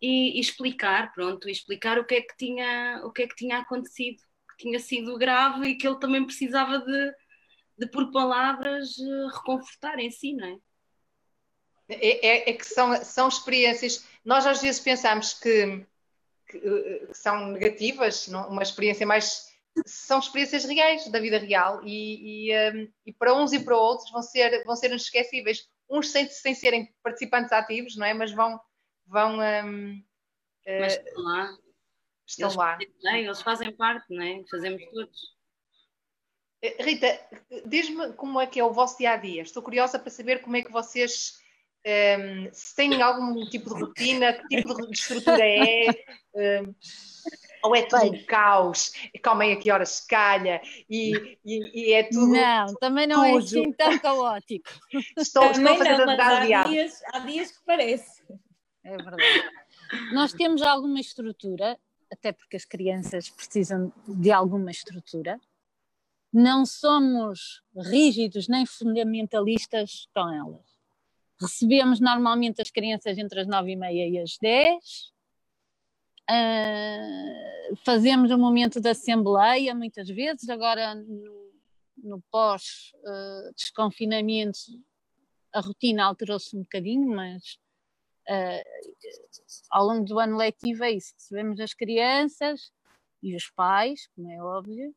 e, e explicar, pronto, e explicar o que é que tinha, o que é que tinha acontecido, que tinha sido grave e que ele também precisava de, de por palavras eh, reconfortar em si, não é? É, é- é que são, são experiências. Nós às vezes pensamos que, que, eh, que são negativas, não- uma experiência mais. São experiências reais da vida real e, e, eh, e para uns e para outros vão ser, vão ser inesquecíveis. Uns sem, sem serem participantes ativos, não é? Mas vão. vão ehm, eh, Mas estão lá, estão eles, lá. fazem, eles fazem parte, não é? Fazemos todos. Eh, Rita, diz-me como é que é o vosso dia a dia. Estou curiosa para saber como é que vocês ehm, se têm algum tipo de rotina, que tipo de estrutura é, ehm, ou é tudo um caos, e comem a que horas se calha e, e- e é tudo. Não, também não é tudo. assim tão caótico. Estou, estou a Também fazer não, há dias, há dias que parece. É verdade. Nós temos alguma estrutura, até porque as crianças precisam de alguma estrutura. Não somos rígidos nem fundamentalistas com elas. Recebemos normalmente as crianças entre as nove e meia e as dez. Ah, fazemos um momento de assembleia muitas vezes, agora no, no pós-desconfinamento a rotina alterou-se um bocadinho, mas ah, ao longo do ano letivo é isso, recebemos as crianças e os pais, como é óbvio,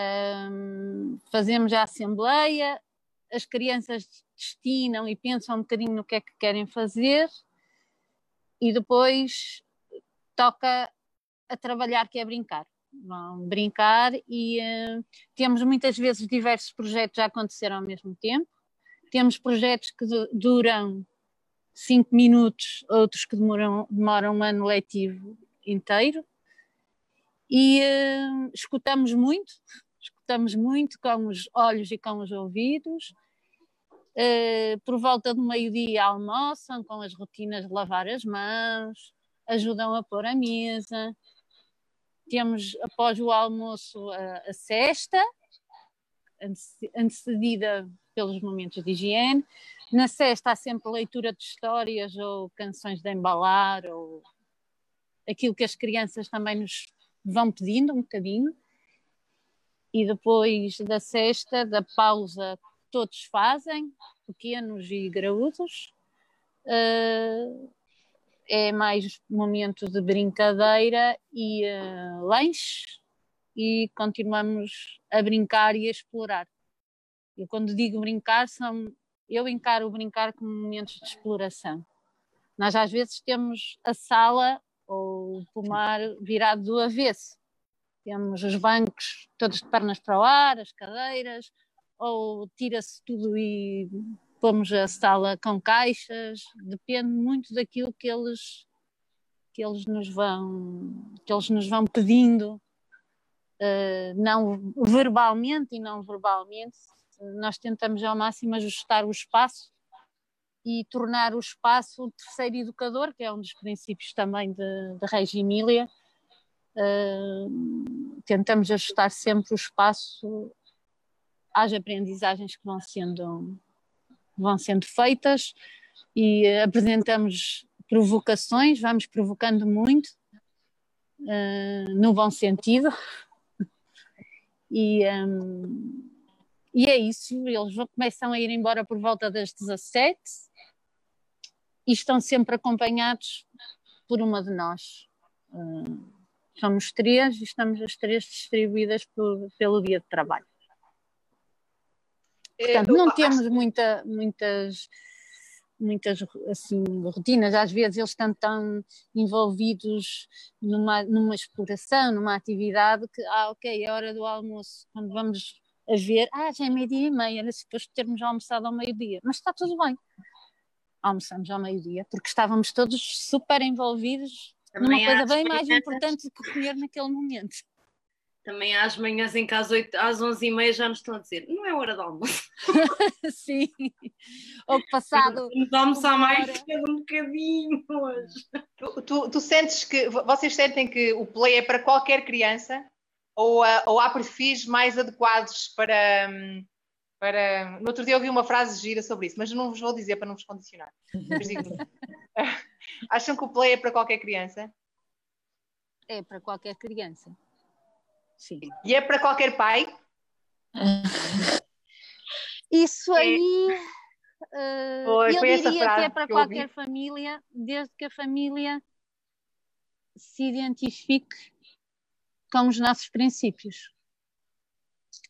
Ahm, fazemos a assembleia, as crianças destinam e pensam um bocadinho no que é que querem fazer e depois toca a trabalhar, que é brincar. Vão brincar e ah, temos muitas vezes diversos projetos a acontecer ao mesmo tempo. Temos projetos que du- duram cinco minutos, outros que demoram, demoram um ano letivo inteiro. E eh, escutamos muito, escutamos muito com os olhos e com os ouvidos. Eh, por volta do meio-dia almoçam com as rotinas de lavar as mãos, ajudam a pôr a mesa. Temos após o almoço a, a cesta, antece- antecedida pelos momentos de higiene. Na cesta há sempre leitura de histórias ou canções de embalar ou aquilo que as crianças também nos vão pedindo um bocadinho. E depois da cesta, da pausa todos fazem, pequenos e graúdos, eh, é mais momento de brincadeira e eh, lanche e continuamos a brincar e a explorar. Eu quando digo brincar, são, eu encaro o brincar como momentos de exploração. Nós às vezes temos a sala ou o pomar virado do avesso. Temos os bancos todos de pernas para o ar, as cadeiras, ou tira-se tudo e pomos a sala com caixas, depende muito daquilo que eles que eles nos vão que eles nos vão pedindo uh, não verbalmente e não verbalmente nós tentamos ao máximo ajustar o espaço e tornar o espaço o terceiro educador, que é um dos princípios também Reggio Emília. Tentamos ajustar sempre o espaço às aprendizagens que vão sendo, vão sendo feitas e apresentamos provocações, vamos provocando muito, uh, no bom sentido. e, um, e é isso, eles começam a ir embora por volta das 17 e estão sempre acompanhados por uma de nós. Uh, somos três e estamos as três distribuídas por, pelo dia de trabalho. Portanto, não temos muita, muitas, muitas assim, rotinas. Às vezes eles estão tão envolvidos numa, numa exploração, numa atividade, que, ah, ok, é hora do almoço. Quando vamos a ver, ah, já é meio-dia e meia, era suposto termos almoçado ao meio-dia, mas está tudo bem almoçamos ao meio-dia, porque estávamos todos super envolvidos Também numa coisa bem mais importante do que comer naquele momento. Também às manhãs em que às, 8, às 11 e meia já nos estão a dizer não é hora de almoço. Sim, ou passado... Vamos almoçar mais cedo um bocadinho hoje. Tu, tu, tu, sentes que, vocês sentem que o play é para qualquer criança? Ou, ou há perfis mais adequados para... Hum, para. No outro dia ouvi uma frase gira sobre isso, mas não vos vou dizer para não vos condicionar. Acham que o play é para qualquer criança? É para qualquer criança. Sim. E é para qualquer pai? Isso é. aí. Uh, foi, eu diria que é para que qualquer família, desde que a família se identifique com os nossos princípios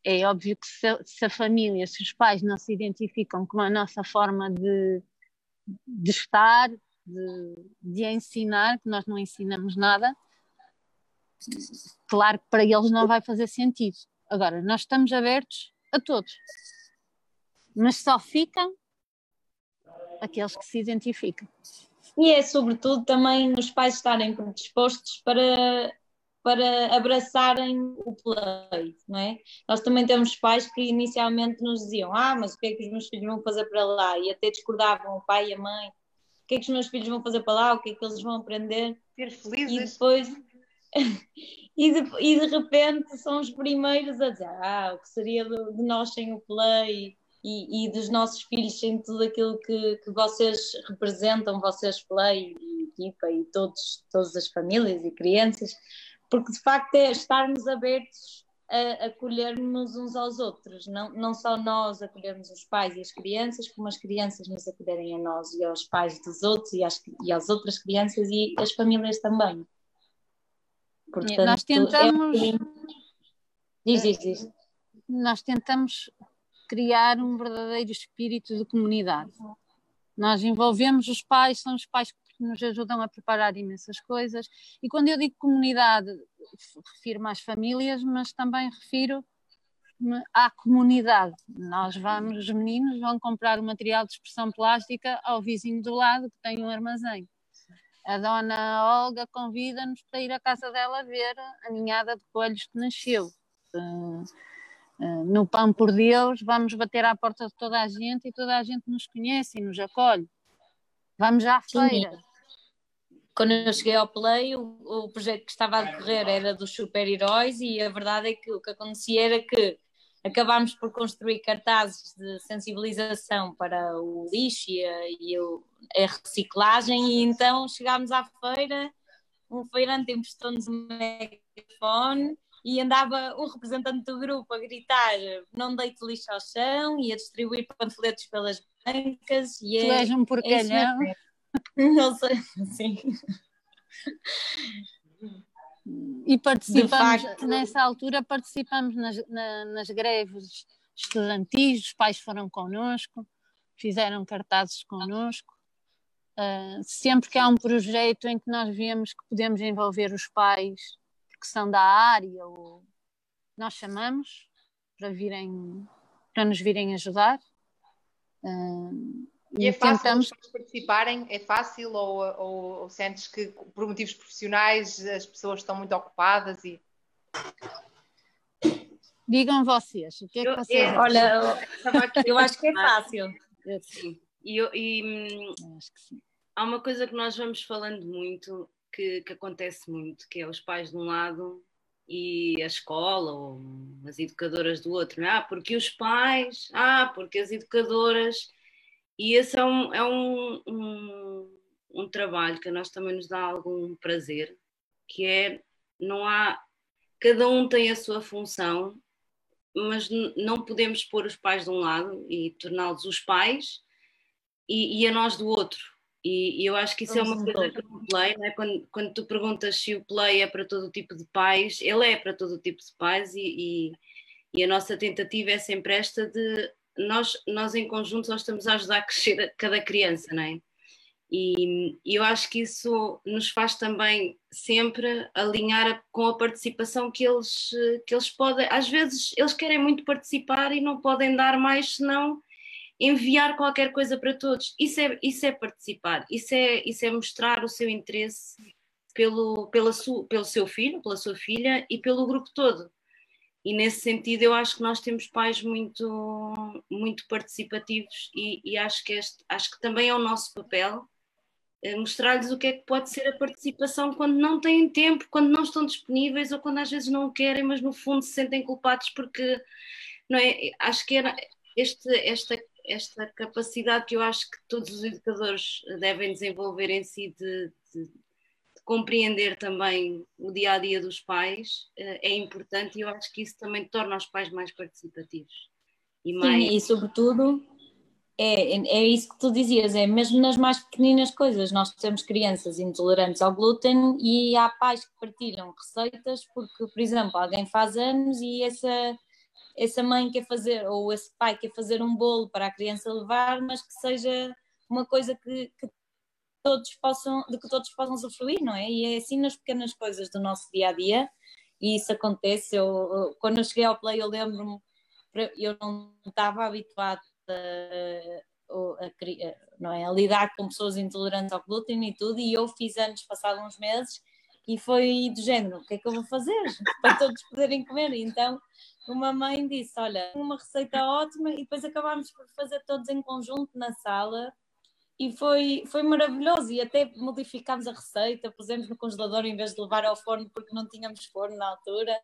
é óbvio que se, se, a família, se os pais não se identificam com a nossa forma de, de estar, de, de ensinar, que nós não ensinamos nada, claro que para eles não vai fazer sentido. Agora, nós estamos abertos a todos, mas só ficam aqueles que se identificam. E é sobretudo também os pais estarem predispostos para para abraçarem o play, não é? Nós também temos pais que inicialmente nos diziam, ah, mas o que é que os meus filhos vão fazer para lá? E até discordavam o pai e a mãe, que é que os meus filhos vão fazer para lá? O que é que eles vão aprender? Ser felizes. E depois... e, de, e de repente são os primeiros a dizer, ah, o que seria de, nós sem o play? E, e, dos nossos filhos sem tudo aquilo que, que vocês representam, vocês play e equipa e todos, todas as famílias e crianças, porque de facto é estarmos abertos a acolhermos uns aos outros, não, não só nós acolhermos os pais e as crianças, como as crianças nos acolherem a nós e aos pais dos outros e às, e às outras crianças e as famílias também. Portanto, nós tentamos. É... Diz, diz, diz. Nós tentamos criar um verdadeiro espírito de comunidade. Nós envolvemos os pais, são os pais que que nos ajudam a preparar imensas coisas. E quando eu digo comunidade, refiro-me às famílias, mas também refiro à comunidade. Nós vamos, os meninos vão comprar o material de expressão plástica ao vizinho do lado que tem um armazém. A dona Olga convida-nos para ir à casa dela ver a ninhada de coelhos que nasceu. no Pão por Deus, vamos bater à porta de toda a gente e toda a gente nos conhece e nos acolhe. Vamos à feira quando eu cheguei ao Play, o, o projeto que estava a decorrer era dos super-heróis e a verdade é que o que acontecia era que acabámos por construir cartazes de sensibilização para o lixo e a, e a reciclagem e então chegámos à feira, um feirante emprestou-nos um megafone e andava o representante do grupo a gritar não deite lixo ao chão e a distribuir panfletos pelas bancas e tu és um porcalhão. é não sei, sim. E participamos, facto... nessa altura, participamos nas, na, nas greves estudantis, os pais foram connosco, fizeram cartazes connosco. Uh, sempre que há um projeto em que nós vemos que podemos envolver os pais, porque são da área, ou nós chamamos para virem, para nos virem ajudar. Uh, e, e é fácil tentamos... participarem? É fácil ou, ou, ou, sentes que por motivos profissionais as pessoas estão muito ocupadas e Digam vocês, o que é que vocês eu, Olha, eu, eu, acho que é fácil. Sim. E, eu, e acho que sim. há uma coisa que nós vamos falando muito, que, que acontece muito, que é os pais de um lado e a escola ou as educadoras do outro. É? Ah, porque os pais, ah, porque as educadoras. E esse é um, é um, um, um trabalho que a nós também nos dá algum prazer, que é não há. Cada um tem a sua função mas não podemos pôr os pais de um lado e torná-los os pais e, e, a nós do outro. E, e eu acho que isso é uma coisa que no Play, né? quando, quando tu perguntas se o Play é para todo tipo de pais, ele é para todo tipo de pais e, e, a nossa tentativa é sempre esta de nós, nós em conjunto nós estamos a ajudar a crescer cada criança, não é? E, e eu acho que isso nos faz também sempre alinhar com a participação que eles, que eles podem. Às vezes eles querem muito participar e não podem dar mais senão enviar qualquer coisa para todos. Isso é, isso é participar, isso é, isso é mostrar o seu interesse pelo, pela su, pelo seu filho, pela sua filha e pelo grupo todo. E nesse sentido eu acho que nós temos pais muito, muito participativos e, e acho, que este, acho que também é o nosso papel mostrar-lhes o que é que pode ser a participação quando não têm tempo, quando não estão disponíveis ou quando às vezes não querem, mas no fundo se sentem culpados porque não é? Acho que era este, esta, esta capacidade que eu acho que todos os educadores devem desenvolver em si de, de compreender também o dia a dia dos pais eh, é importante e eu acho que isso também torna os pais mais participativos. E, mais... Sim, e sobretudo é, é isso que tu dizias, é mesmo nas mais pequeninas coisas. Nós temos crianças intolerantes ao glúten e há pais que partilham receitas porque, por exemplo, alguém faz anos e essa, essa mãe quer fazer, ou esse pai quer fazer um bolo para a criança levar, mas que seja uma coisa que, que todos possam, de que todos possam usufruir, não é? E é assim nas pequenas coisas do nosso dia a dia, e isso acontece. Eu, quando eu cheguei ao Play, eu lembro-me, eu não estava habituada a, a, não é, a lidar com pessoas intolerantes ao glúten e tudo, e eu fiz anos passados uns meses e foi do género, o que é que eu vou fazer para todos poderem comer? Então uma mãe disse, olha, uma receita ótima e depois acabámos por fazer todos em conjunto na sala e foi, foi maravilhoso. E até modificámos a receita, pusemos no congelador em vez de levar ao forno, porque não tínhamos forno na altura,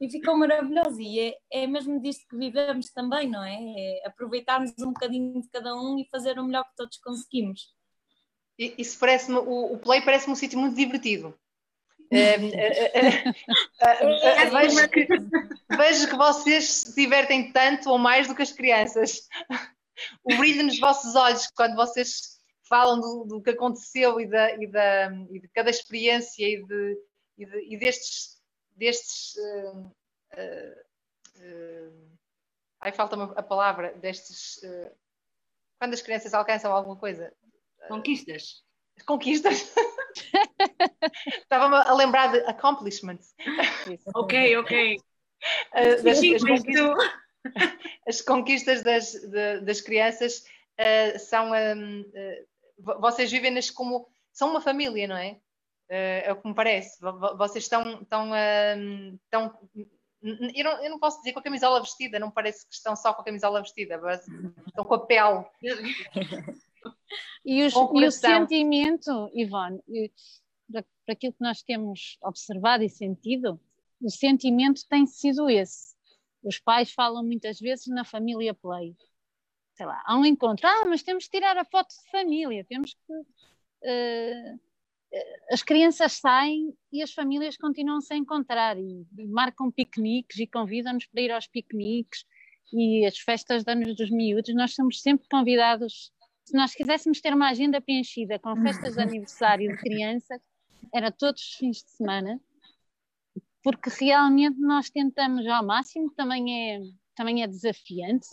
e ficou maravilhoso. E é, é mesmo disto que vivemos também, não é? é aproveitarmos um bocadinho de cada um e fazer o melhor que todos conseguimos. Isso parece-me, o, o Play parece-me um sítio muito divertido. vejo, que, vejo que vocês se divertem tanto ou mais do que as crianças. O brilho nos vossos olhos quando vocês falam do, do que aconteceu e, da, e, da, e de cada experiência e, de, e, de, e destes. destes uh, uh, uh, ai, falta-me a palavra, destes. quando as crianças alcançam alguma coisa. Conquistas. Conquistas. Estava-me a lembrar de accomplishments. ok, ok. Uh, das, as, conquistas, as, conquistas, das, de, das crianças uh, são um, uh, vocês vivem-nas como. são uma família, não é? Uh, é o que me parece. Vocês estão. estão, uh, estão eu, não, eu não posso dizer com a camisola vestida, não parece que estão só com a camisola vestida, mas estão com a pele. E, os, e o sentimento, Ivone, para aquilo que nós temos observado e sentido, o sentimento tem sido esse. Os pais falam muitas vezes na família play sei lá, há um encontro, ah, mas temos que tirar a foto de família, temos que. Uh, as crianças saem e as famílias continuam-se a encontrar e, e marcam piqueniques e convidam-nos para ir aos piqueniques e as festas de anos dos miúdos, nós somos sempre convidados. Se nós quiséssemos ter uma agenda preenchida com festas de aniversário de crianças, era todos os fins de semana, porque realmente nós tentamos ao máximo, também é, também é desafiante,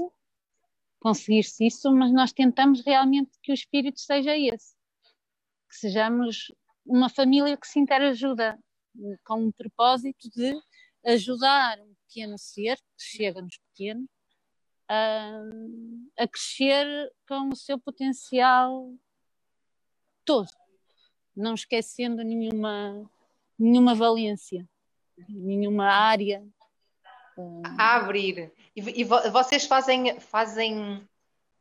conseguir-se isso, mas nós tentamos realmente que o espírito seja esse, que sejamos uma família que se interajuda com um propósito de ajudar um pequeno ser que chega nos pequenos a, a crescer com o seu potencial todo, não esquecendo nenhuma, nenhuma valência, nenhuma área. A abrir. E, e vocês fazem, fazem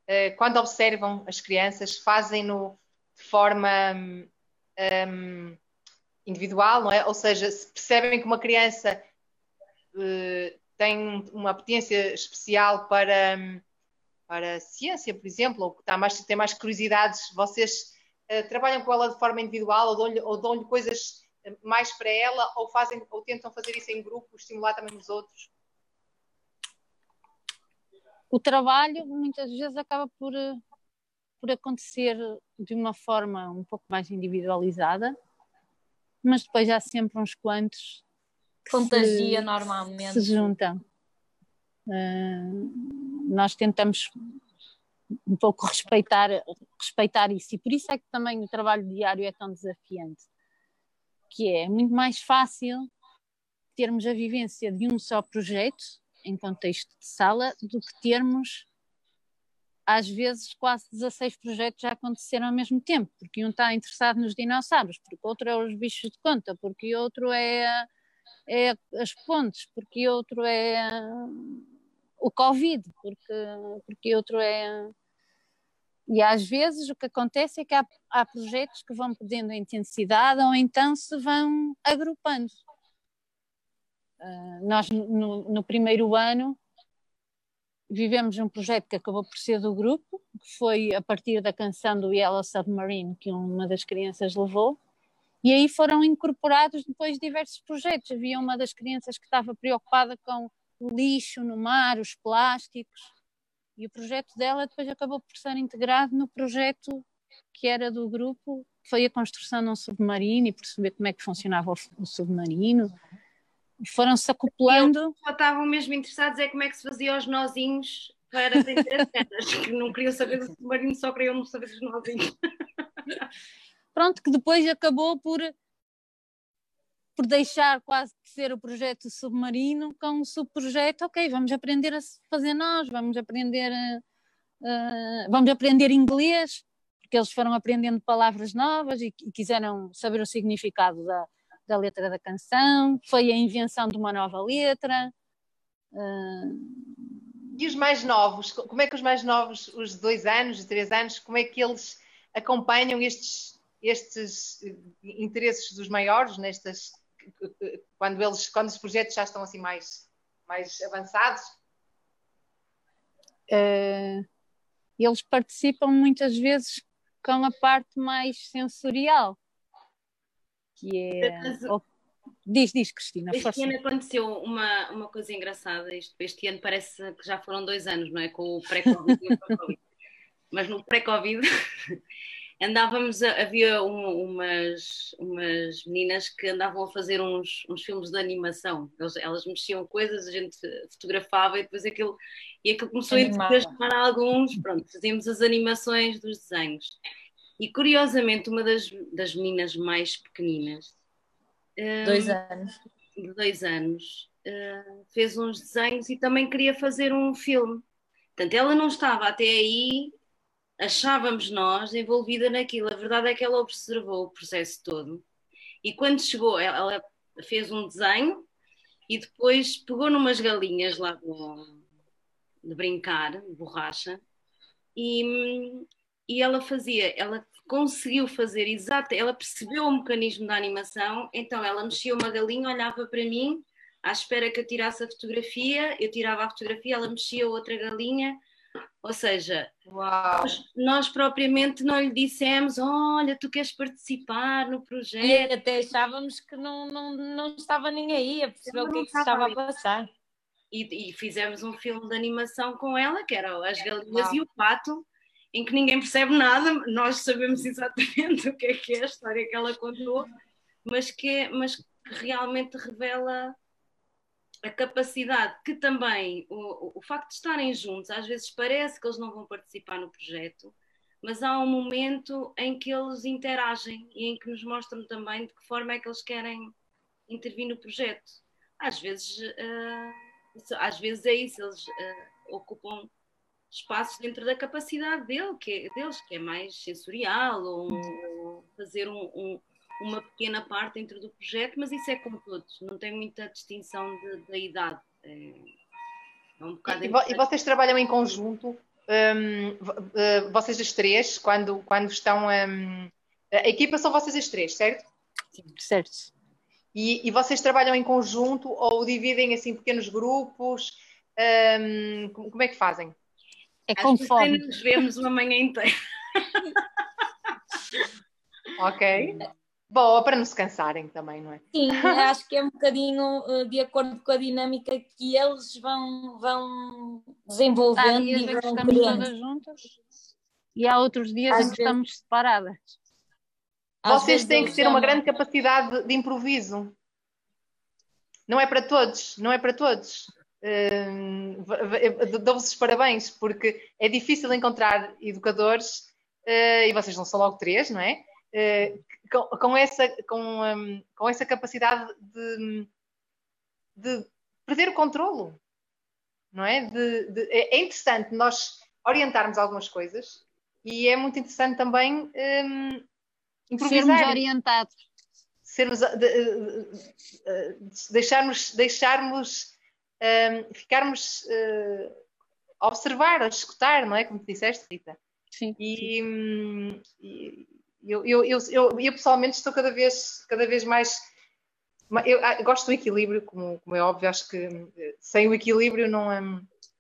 eh, quando observam as crianças, fazem-no de forma um, individual, não é? Ou seja, se percebem que uma criança uh, tem uma apetência especial para, para a ciência, por exemplo, ou que está mais, tem mais curiosidades, vocês uh, trabalham com ela de forma individual ou dão-lhe, dão-lhe coisas mais para ela ou fazem ou tentam fazer isso em grupo, estimular também os outros? O trabalho muitas vezes acaba por, por acontecer de uma forma um pouco mais individualizada, mas depois há sempre uns quantos contagia se, normalmente se juntam. Uh, nós tentamos um pouco respeitar, respeitar isso e por isso é que também o trabalho diário é tão desafiante, que é muito mais fácil termos a vivência de um só projeto em contexto de sala do que termos às vezes quase 16 projetos já aconteceram ao mesmo tempo, porque um está interessado nos dinossauros, porque outro é os bichos de conta, porque outro é, é as pontes, porque outro é o Covid, porque, porque outro é. E às vezes o que acontece é que há, há projetos que vão perdendo intensidade ou então se vão agrupando. Uh, nós, no, no primeiro ano, vivemos um projeto que acabou por ser do grupo, que foi a partir da canção do Yellow Submarine que uma das crianças levou, e aí foram incorporados depois diversos projetos. Havia uma das crianças que estava preocupada com o lixo no mar, os plásticos, e o projeto dela depois acabou por ser integrado no projeto que era do grupo, que foi a construção de um submarino e perceber como é que funcionava o, submarino foram-se acoplando. Só estavam mesmo interessados é como é que se fazia os nozinhos para vender as cenas, que não queriam saber do submarino, só queriam saber dos nozinhos. Pronto, que depois acabou por, por deixar quase de ser o projeto submarino com o subprojeto, ok, vamos aprender a fazer nós, vamos aprender, uh, vamos aprender inglês, porque eles foram aprendendo palavras novas e, e quiseram saber o significado da, da letra da canção, foi a invenção de uma nova letra. Uh... E os mais novos, como é que os mais novos, os dois anos, os três anos, como é que eles acompanham estes, estes interesses dos maiores nestas quando eles quando os projetos já estão assim mais mais avançados? Uh, eles participam muitas vezes com a parte mais sensorial que é. Diz, diz, Cristina. Este força. ano aconteceu uma, uma coisa engraçada. Este, este ano parece que já foram dois anos, não é? Com o pré-Covid e o pré-Covid. Mas no pré-Covid andávamos, a, havia um, umas, umas meninas que andavam a fazer uns, uns filmes de animação. Elas, elas mexiam coisas, a gente fotografava e depois aquilo, e aquilo começou Animava. a entusiasmar alguns. Pronto, fazíamos as animações dos desenhos. E curiosamente, uma das, das meninas mais pequeninas, dois um, anos, de dois anos, uh, fez uns desenhos e também queria fazer um filme. Portanto, ela não estava até aí, achávamos nós, envolvida naquilo. A verdade é que ela observou o processo todo. E quando chegou, ela fez um desenho e depois pegou numas galinhas lá de, de brincar, de borracha, e, e ela fazia, ela conseguiu fazer exato, ela percebeu o mecanismo da animação, então ela mexia uma galinha, olhava para mim, à espera que eu tirasse a fotografia, eu tirava a fotografia, ela mexia outra galinha, ou seja, nós, nós, propriamente não lhe dissemos, olha, tu queres participar no projeto. E até achávamos que não, não, não estava nem aí a perceber o que, é que estava a passar. E, e, fizemos um filme de animação com ela, que era as galinhas Uau. e o pato, em que ninguém percebe nada, nós sabemos exatamente o que é que é a história que ela contou, mas que, mas que realmente revela a capacidade que também o, o facto de estarem juntos, às vezes parece que eles não vão participar no projeto, mas há um momento em que eles interagem e em que nos mostram também de que forma é que eles querem intervir no projeto. Às vezes, uh, às vezes é isso, eles uh, ocupam espaços dentro da capacidade dele, que é, deles, que é mais sensorial, ou, ou fazer um, um, uma pequena parte dentro do projeto, mas isso é como todos, não tem muita distinção da idade. É, é um e, e, vocês trabalham em conjunto? Um, vocês as três, quando, quando estão. Um, a equipa são vocês as três, certo? Sim, certo. E, e vocês trabalham em conjunto ou dividem assim pequenos grupos? Um, como é que fazem? É conforme. nos vemos uma manhã inteira. ok. Boa, para não se cansarem também, não é? Sim, acho que é um bocadinho uh, de acordo com a dinâmica que eles vão, vão desenvolvendo. Há dias em que estamos todas juntas e há outros dias Às em que vezes... estamos separadas. Vocês têm que ter uma grande capacidade de improviso. Não é para todos, não é para todos. Uh, Dou-vos os parabéns, porque é difícil encontrar educadores, uh, e vocês não são logo três, não é? Uh, com, com, essa, com, um, com essa capacidade de, de perder o controlo, não é? De, de, é, é interessante nós orientarmos algumas coisas e é muito interessante também um, improvisar. Sermos orientados. Sermos, de, deixarmos, deixarmos um, ficarmos uh, a observar, a escutar, não é? Como disseste, Rita. Sim. E, sim. Hum, e eu, eu, eu, eu, eu pessoalmente estou cada vez, cada vez mais. Eu, ah, eu gosto do equilíbrio, como, como, é óbvio, acho que eh, sem o equilíbrio não é.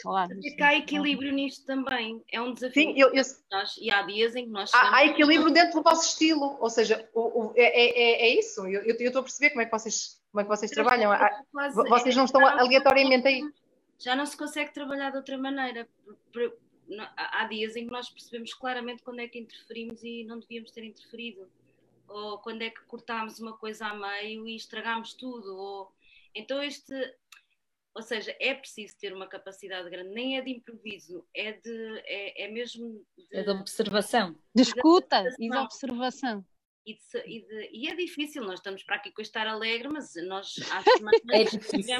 Claro. E há equilíbrio nisto também, é um desafio. Sim, eu, eu... Nós, e há dias em que nós. Há, há equilíbrio dentro do vosso estilo, ou seja, o, o, é, é, é, é isso. Eu, eu, estou a perceber como é que vocês, como é que vocês trabalham. Quase, vocês não estão aleatoriamente aí. Já não se consegue trabalhar de outra maneira. Há dias em que nós percebemos claramente quando é que interferimos e não devíamos ter interferido, ou quando é que cortámos uma coisa a meio e estragámos tudo, ou então este, ou seja, é preciso ter uma capacidade grande, nem é de improviso, é de é, é mesmo de, é de observação, de escuta e de observação. E, de, e, de, e, é difícil, nós estamos para aqui com estar alegre, mas nós acho que é difícil.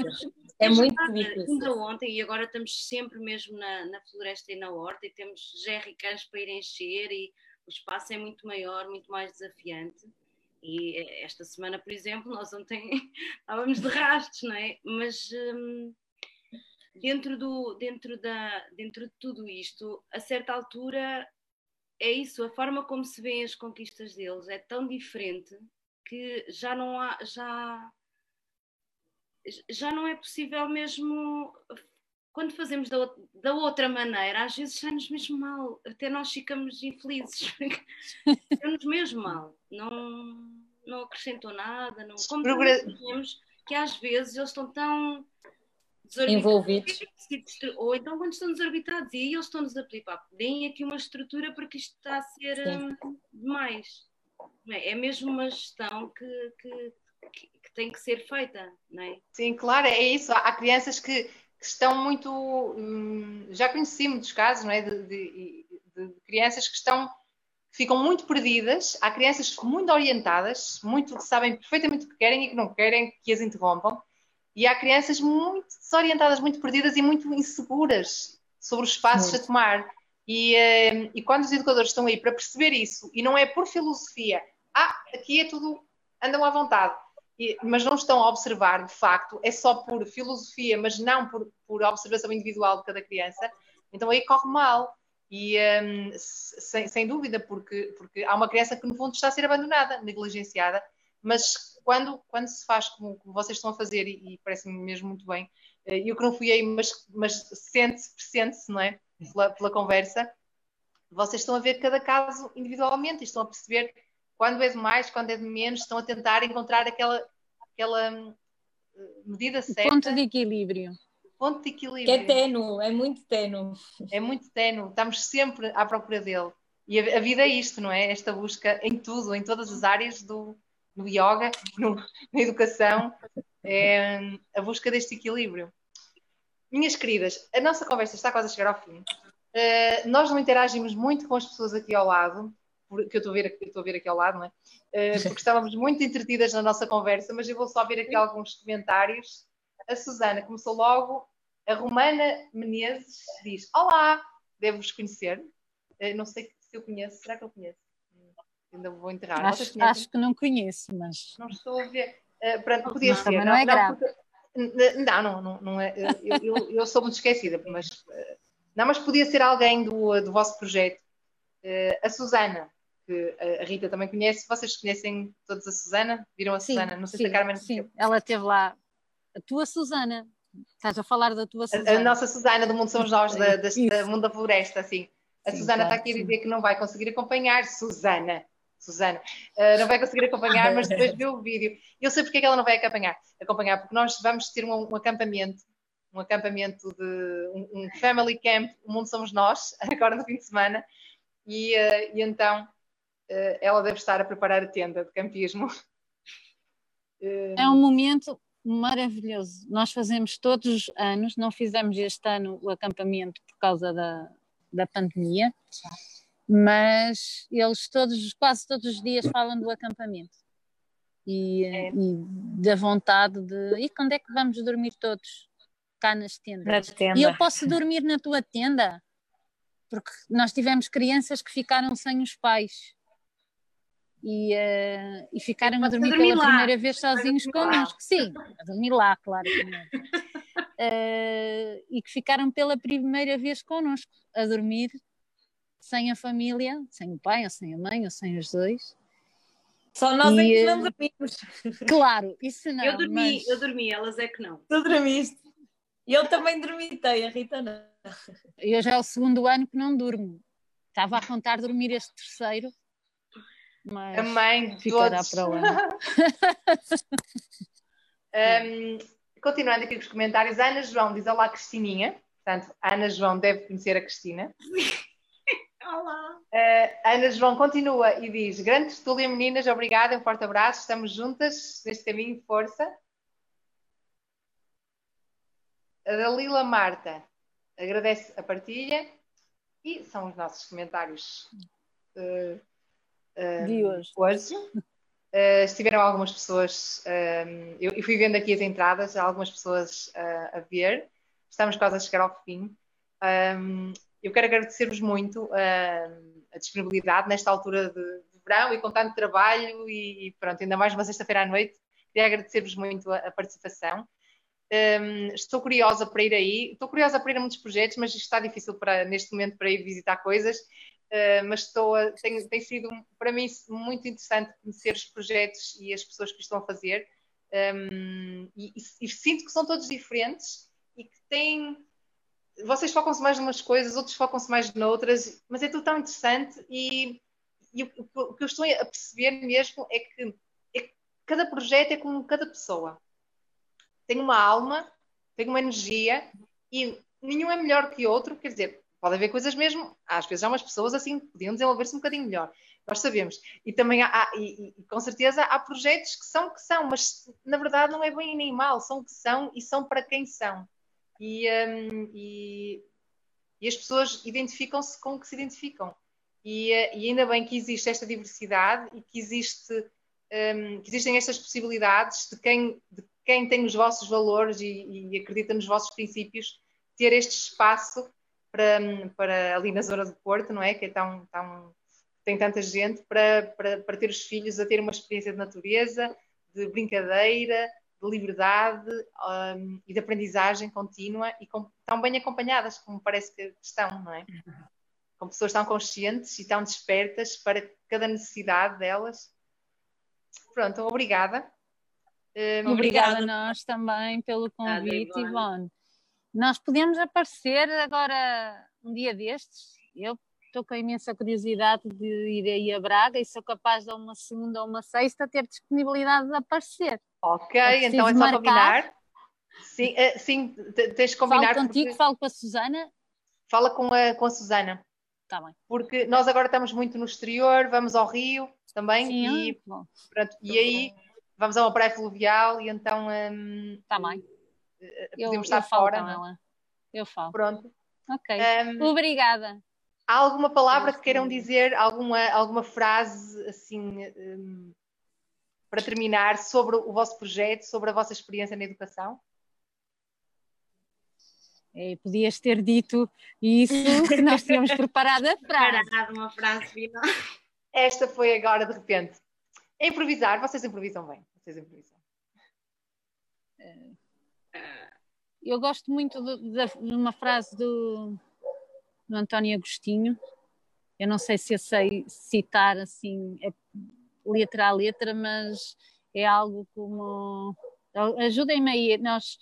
É muito difícil. Ainda ontem, e agora estamos sempre mesmo na, na floresta e na horta, e temos jerrycans para ir encher, e o espaço é muito maior, muito mais desafiante. E esta semana, por exemplo, nós ontem estávamos de rastos, não é? Mas hum, dentro, do, dentro, da, dentro de tudo isto, a certa altura é isso, a forma como se vêem as conquistas deles é tão diferente que já não há, já, já não é possível mesmo quando fazemos da, da outra maneira, às vezes sai-nos mesmo mal, até nós ficamos infelizes, sai-nos mesmo mal, não, não acrescentou nada, não, como temos que às vezes eles estão tão envolvidos. Ou então quando estão desorbitados e aí eles estão-nos a pedir, pá, deem aqui uma estrutura porque isto está a ser um, demais. É? é mesmo uma gestão que, que, que, tem que ser feita, não é? Sim, claro, é isso. Há crianças que, que estão muito. Hum, já conheci muitos casos, não é? De, de, de, crianças que estão. Ficam muito perdidas, há crianças muito orientadas, muito que sabem perfeitamente o que querem e que não querem que as interrompam, e há crianças muito desorientadas, muito perdidas e muito inseguras sobre os passos a tomar. E, uh, e quando os educadores estão aí para perceber isso, e não é por filosofia, ah, aqui é tudo, andam à vontade, e, mas não estão a observar, de facto, é só por filosofia, mas não por, por observação individual de cada criança, então aí corre mal. E um, ehm, sem, sem dúvida, porque, porque há uma criança que no fundo está a ser abandonada, negligenciada, mas quando, quando se faz como, como vocês estão a fazer, e, e parece-me mesmo muito bem, eh, eu que não fui aí, mas, mas sente-se, sente-se, não é? Pela, pela, conversa, vocês estão a ver cada caso individualmente e estão a perceber quando é de mais, quando é de menos, estão a tentar encontrar aquela, aquela eh, medida certa. Ponto de equilíbrio. Ponto de equilíbrio. Que é ténue, é muito ténue. É muito ténue, estamos sempre à procura dele. E a, a vida é isto, não é? Esta busca em tudo, em todas as áreas do, no yoga, no, na educação, é a busca deste equilíbrio. Minhas queridas, a nossa conversa está quase a chegar ao fim. Uh, nós não interagimos muito com as pessoas aqui ao lado, que eu estou a ver, estou a ver aqui ao lado, não é? Uh, porque estávamos muito entretidas na nossa conversa, mas eu vou só ver aqui alguns comentários. A Susana começou logo. A Romana Menezes diz: Olá, devo-vos conhecer. Uh, não sei se eu conheço, será que eu conheço? Ainda vou enterrar. Acho, acho que não conheço, mas. Não estou a ver. Uh, pronto, podia não, ser. Não, não é grave. Porque... Não, não, não, não é. Eu, eu, eu, sou muito esquecida, mas não, mas podia ser alguém do, do vosso projeto. a Susana, que a Rita também conhece. Vocês conhecem todos a Susana? Viram a sim, Susana? Não sei sim, se a Carmen. Sim, ela esteve lá. A tua Susana. Estás a falar da tua Susana. A, a nossa Susana do Mundo São Nós, da, da, da Mundo da Floresta, assim. A Sim, Susana está aqui a dizer que não vai conseguir acompanhar. Susana. Susana, uh, não vai conseguir acompanhar, mas depois vê o vídeo. Eu sei porque é que ela não vai acompanhar, acompanhar porque nós vamos ter um, um acampamento, um acampamento de um, um, family camp, o mundo somos nós, agora no fim de semana, e, uh, e então uh, ela deve estar a preparar a tenda de campismo. É um momento maravilhoso. Nós fazemos todos os anos, não fizemos este ano o acampamento por causa da, da pandemia mas eles todos, quase todos os dias falam do acampamento e, é. e da vontade de e quando é que vamos dormir todos cá nas tendas? tenda. E eu posso dormir na tua tenda? Porque nós tivemos crianças que ficaram sem os pais e, uh, e ficaram a dormir, dormir pela lá. primeira vez sozinhos connosco. Sim, a dormir lá, claro. uh, e que ficaram pela primeira vez connosco a dormir sem a família, sem o pai, ou sem a mãe, ou sem os dois. Só nós é que não dormimos. Claro, isso não. Eu dormi, mas... eu dormi, elas é que não. Tu dormiste. E eu também dormitei, a Rita não. Eu já é o segundo ano que não durmo. Estava a contar dormir este terceiro. Mas a mãe ficará todos. para o ano. um, continuando aqui com os comentários, a Ana João diz olá Cristininha. Portanto, a Ana João deve conhecer a Cristina. Olá. Uh, Ana João continua e diz: Grande tertúlia, meninas, obrigada, um forte abraço, estamos juntas neste caminho, força. A Dalila Marta agradece a partilha e são os nossos comentários uh, uh, de hoje. hoje. Uh, estiveram algumas pessoas, eu, eu, fui vendo aqui as entradas, algumas pessoas a ver, estamos quase a chegar ao fim. Um, eu quero agradecer-vos muito uh, a disponibilidade nesta altura de, de, verão e com tanto trabalho e, pronto, ainda mais uma sexta-feira à noite. Queria agradecer-vos muito a, a participação. Um, estou curiosa para ir aí, estou curiosa para ir a muitos projetos, mas está difícil para, neste momento para ir visitar coisas. Uh, mas estou a, tem, tem, sido para mim muito interessante conhecer os projetos e as pessoas que estão a fazer. Um, e, e, e sinto que são todos diferentes e que têm vocês focam-se mais em umas coisas, outros focam-se mais noutras, mas é tudo tão interessante e, e o, o, que eu estou a perceber mesmo é que, é que, cada projeto é como cada pessoa. Tem uma alma, tem uma energia e nenhum é melhor que outro, quer dizer, pode haver coisas mesmo, às vezes há umas pessoas assim que podiam desenvolver-se um bocadinho melhor, nós sabemos. E também há, e, e, com certeza há projetos que são que são, mas na verdade não é bem nem mal, são o que são e são para quem são e, um, e, e, as pessoas identificam-se com o que se identificam. E, eh, e, ainda bem que existe esta diversidade e que, existe, um, que existem estas possibilidades de quem, de quem tem os vossos valores e, e, acredita nos vossos princípios, ter este espaço para, para ali na zona do Porto, não é? Que é tão, tão tem tanta gente, para, para, para ter os filhos a ter uma experiência de natureza, de brincadeira, de liberdade um, e de aprendizagem contínua e com, tão bem acompanhadas como parece que estão, não é? Com pessoas tão conscientes e tão despertas para cada necessidade delas. Pronto, obrigada. Um, obrigada a nós também pelo convite, Ivone. Ivone. Nós podemos aparecer agora um dia destes. Eu estou com imensa curiosidade de ir aí a Braga e sou capaz de uma segunda ou uma sexta ter disponibilidade de aparecer. Ok, então é só marcar. combinar. Sim, uh, sim, tens de combinar. Falo contigo, porque... falo com a Susana. Fala com a, com a Susana. Está bem. Porque nós agora estamos muito no exterior, vamos ao Rio também sim, e, pronto, e aí vamos a uma praia fluvial e então um, tá bem. Eh, podemos eu, estar eu fora. Ela. Eu falo. Pronto. Ok. Um, Obrigada. Há alguma palavra que queiram dizer, alguma, alguma frase assim um, para terminar sobre o vosso projeto, sobre a vossa experiência na educação? É, podias ter dito isso que nós tínhamos preparado a frase. Preparado uma frase final. Esta foi agora de repente. É improvisar, vocês improvisam bem. Vocês improvisam. Eu gosto muito de, de uma frase do, do António Agostinho. Eu não sei se eu sei citar assim é, letra a letra, mas é algo como ajudem-me aí, nós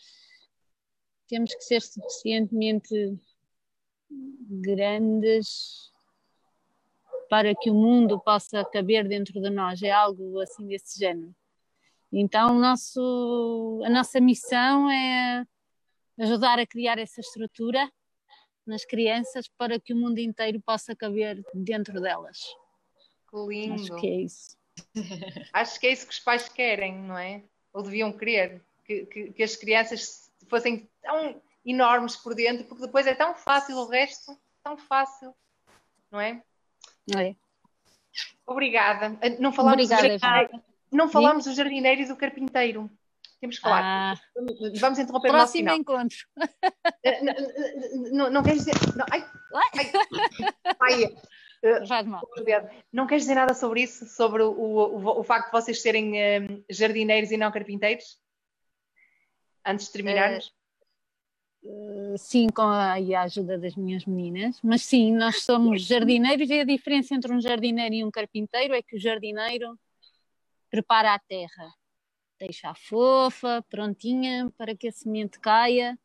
temos que ser suficientemente grandes para que o mundo possa caber dentro de nós, é algo assim desse género. Então, nosso, a nossa missão é ajudar a criar essa estrutura nas crianças para que o mundo inteiro possa caber dentro delas. Que lindo! Acho que é isso. Acho que é isso que os pais querem, não é? Ou deviam querer, que, que, que as crianças fossem tão enormes por dentro, porque depois é tão fácil o resto, tão fácil, não é? É. Obrigada. Não falámos, Obrigada, do, não falámos do jardineiro e do carpinteiro. Temos que falar. Ah, Vamos interromper próximo o nosso encontro. final. Não, não, não queres dizer. Não, ai, ai, ai, Faz mal. não queres dizer nada sobre isso? Sobre o, o, o facto de vocês serem eh, jardineiros e não carpinteiros? Antes de terminarmos? Uh, sim, com a, a ajuda das minhas meninas, mas sim, nós somos jardineiros e a diferença entre um jardineiro e um carpinteiro é que o jardineiro prepara a terra, deixa-a fofa, prontinha para que a semente caia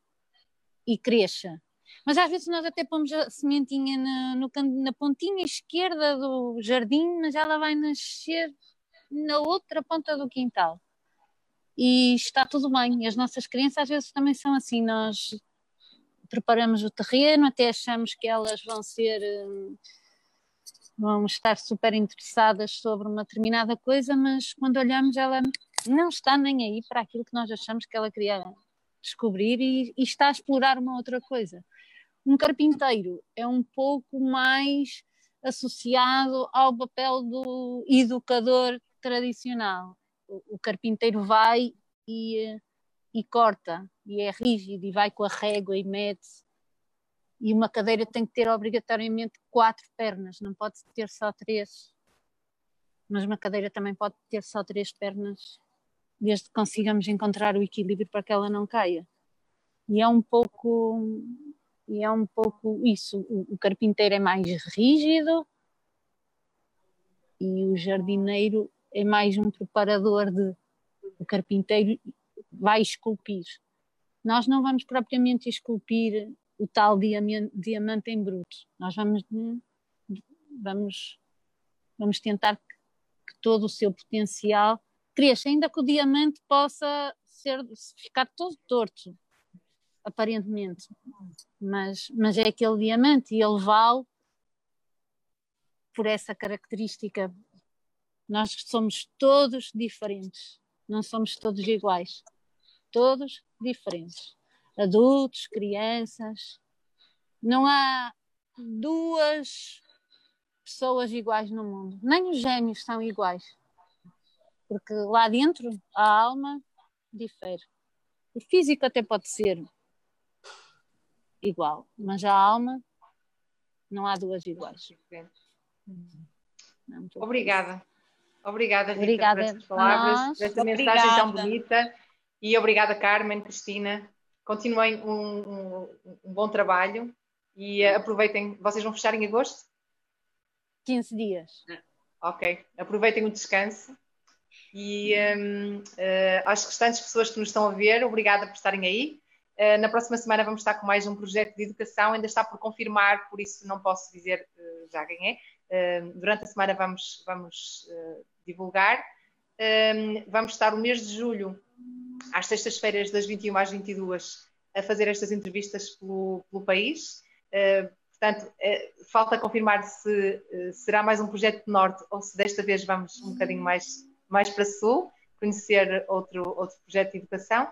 e cresça. Mas às vezes nós até pomos a sementinha na, no, na pontinha esquerda do jardim, mas ela vai nascer na outra ponta do quintal. E está tudo bem. E as nossas crianças às vezes também são assim. Nós preparamos o terreno, até achamos que elas vão ser. hum, vão estar super interessadas sobre uma determinada coisa, mas quando olhamos, ela não está nem aí para aquilo que nós achamos que ela queria descobrir e, e está a explorar uma outra coisa. Um carpinteiro é um pouco mais associado ao papel do educador tradicional. O, carpinteiro vai e, e corta, e é rígido, e vai com a régua e mete. E uma cadeira tem que ter obrigatoriamente quatro pernas, não pode ter só três. Mas uma cadeira também pode ter só três pernas, desde que consigamos encontrar o equilíbrio para que ela não caia. E é um pouco, e é um pouco isso. O, carpinteiro é mais rígido e o jardineiro é mais um preparador de. O carpinteiro vai esculpir. Nós não vamos propriamente esculpir o tal diamante, diamante em bruto. Nós vamos, vamos, vamos tentar que, que todo o seu potencial cresça, ainda que o diamante possa ser, ficar todo torto, aparentemente. Mas, mas é aquele diamante e ele vale por essa característica. Nós somos todos diferentes, não somos todos iguais, todos diferentes. Adultos, crianças. Não há duas pessoas iguais no mundo, nem os gêmeos são iguais, porque lá dentro a alma difere. O físico até pode ser igual, mas a alma não há duas iguais. Não, muito Obrigada. Obrigada, Rita, Obrigada por estas palavras, por esta Obrigada. mensagem tão bonita. E obrigada, Carmen, Cristina. Continuem um, um- um bom trabalho e eh, aproveitem. Vocês vão fechar em agosto? 15 dias. Ok. Aproveitem o descanso. E hum, eh, às restantes pessoas que nos estão a ver, obrigada por estarem aí. Eh, na próxima semana vamos estar com mais um projeto de educação, ainda está por confirmar, por isso não posso dizer eh, já é. Eh, durante a semana vamos, vamos divulgar. Vamos estar o mês de julho, às sextas-feiras, das 21 às 22, a fazer estas entrevistas pelo, pelo país. Portanto, falta confirmar se será mais um projeto de norte ou se desta vez vamos um bocadinho mais, mais para sul, conhecer outro, outro projeto de educação.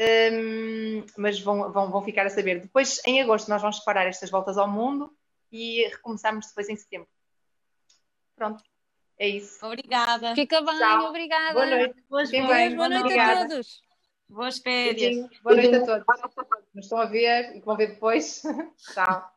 Hum, mas vão, vão, vão ficar a saber. Depois, em agosto, nós vamos parar estas voltas ao mundo e recomeçamos depois em setembro. Pronto, é isso. Obrigada. Fica bem, Tchau. obrigada. Boa noite. Boas bem. Boa noite Obrigada. a todos. Boas férias. Boa noite a todos. Nos estão a ver e que vão ver depois. Tchau.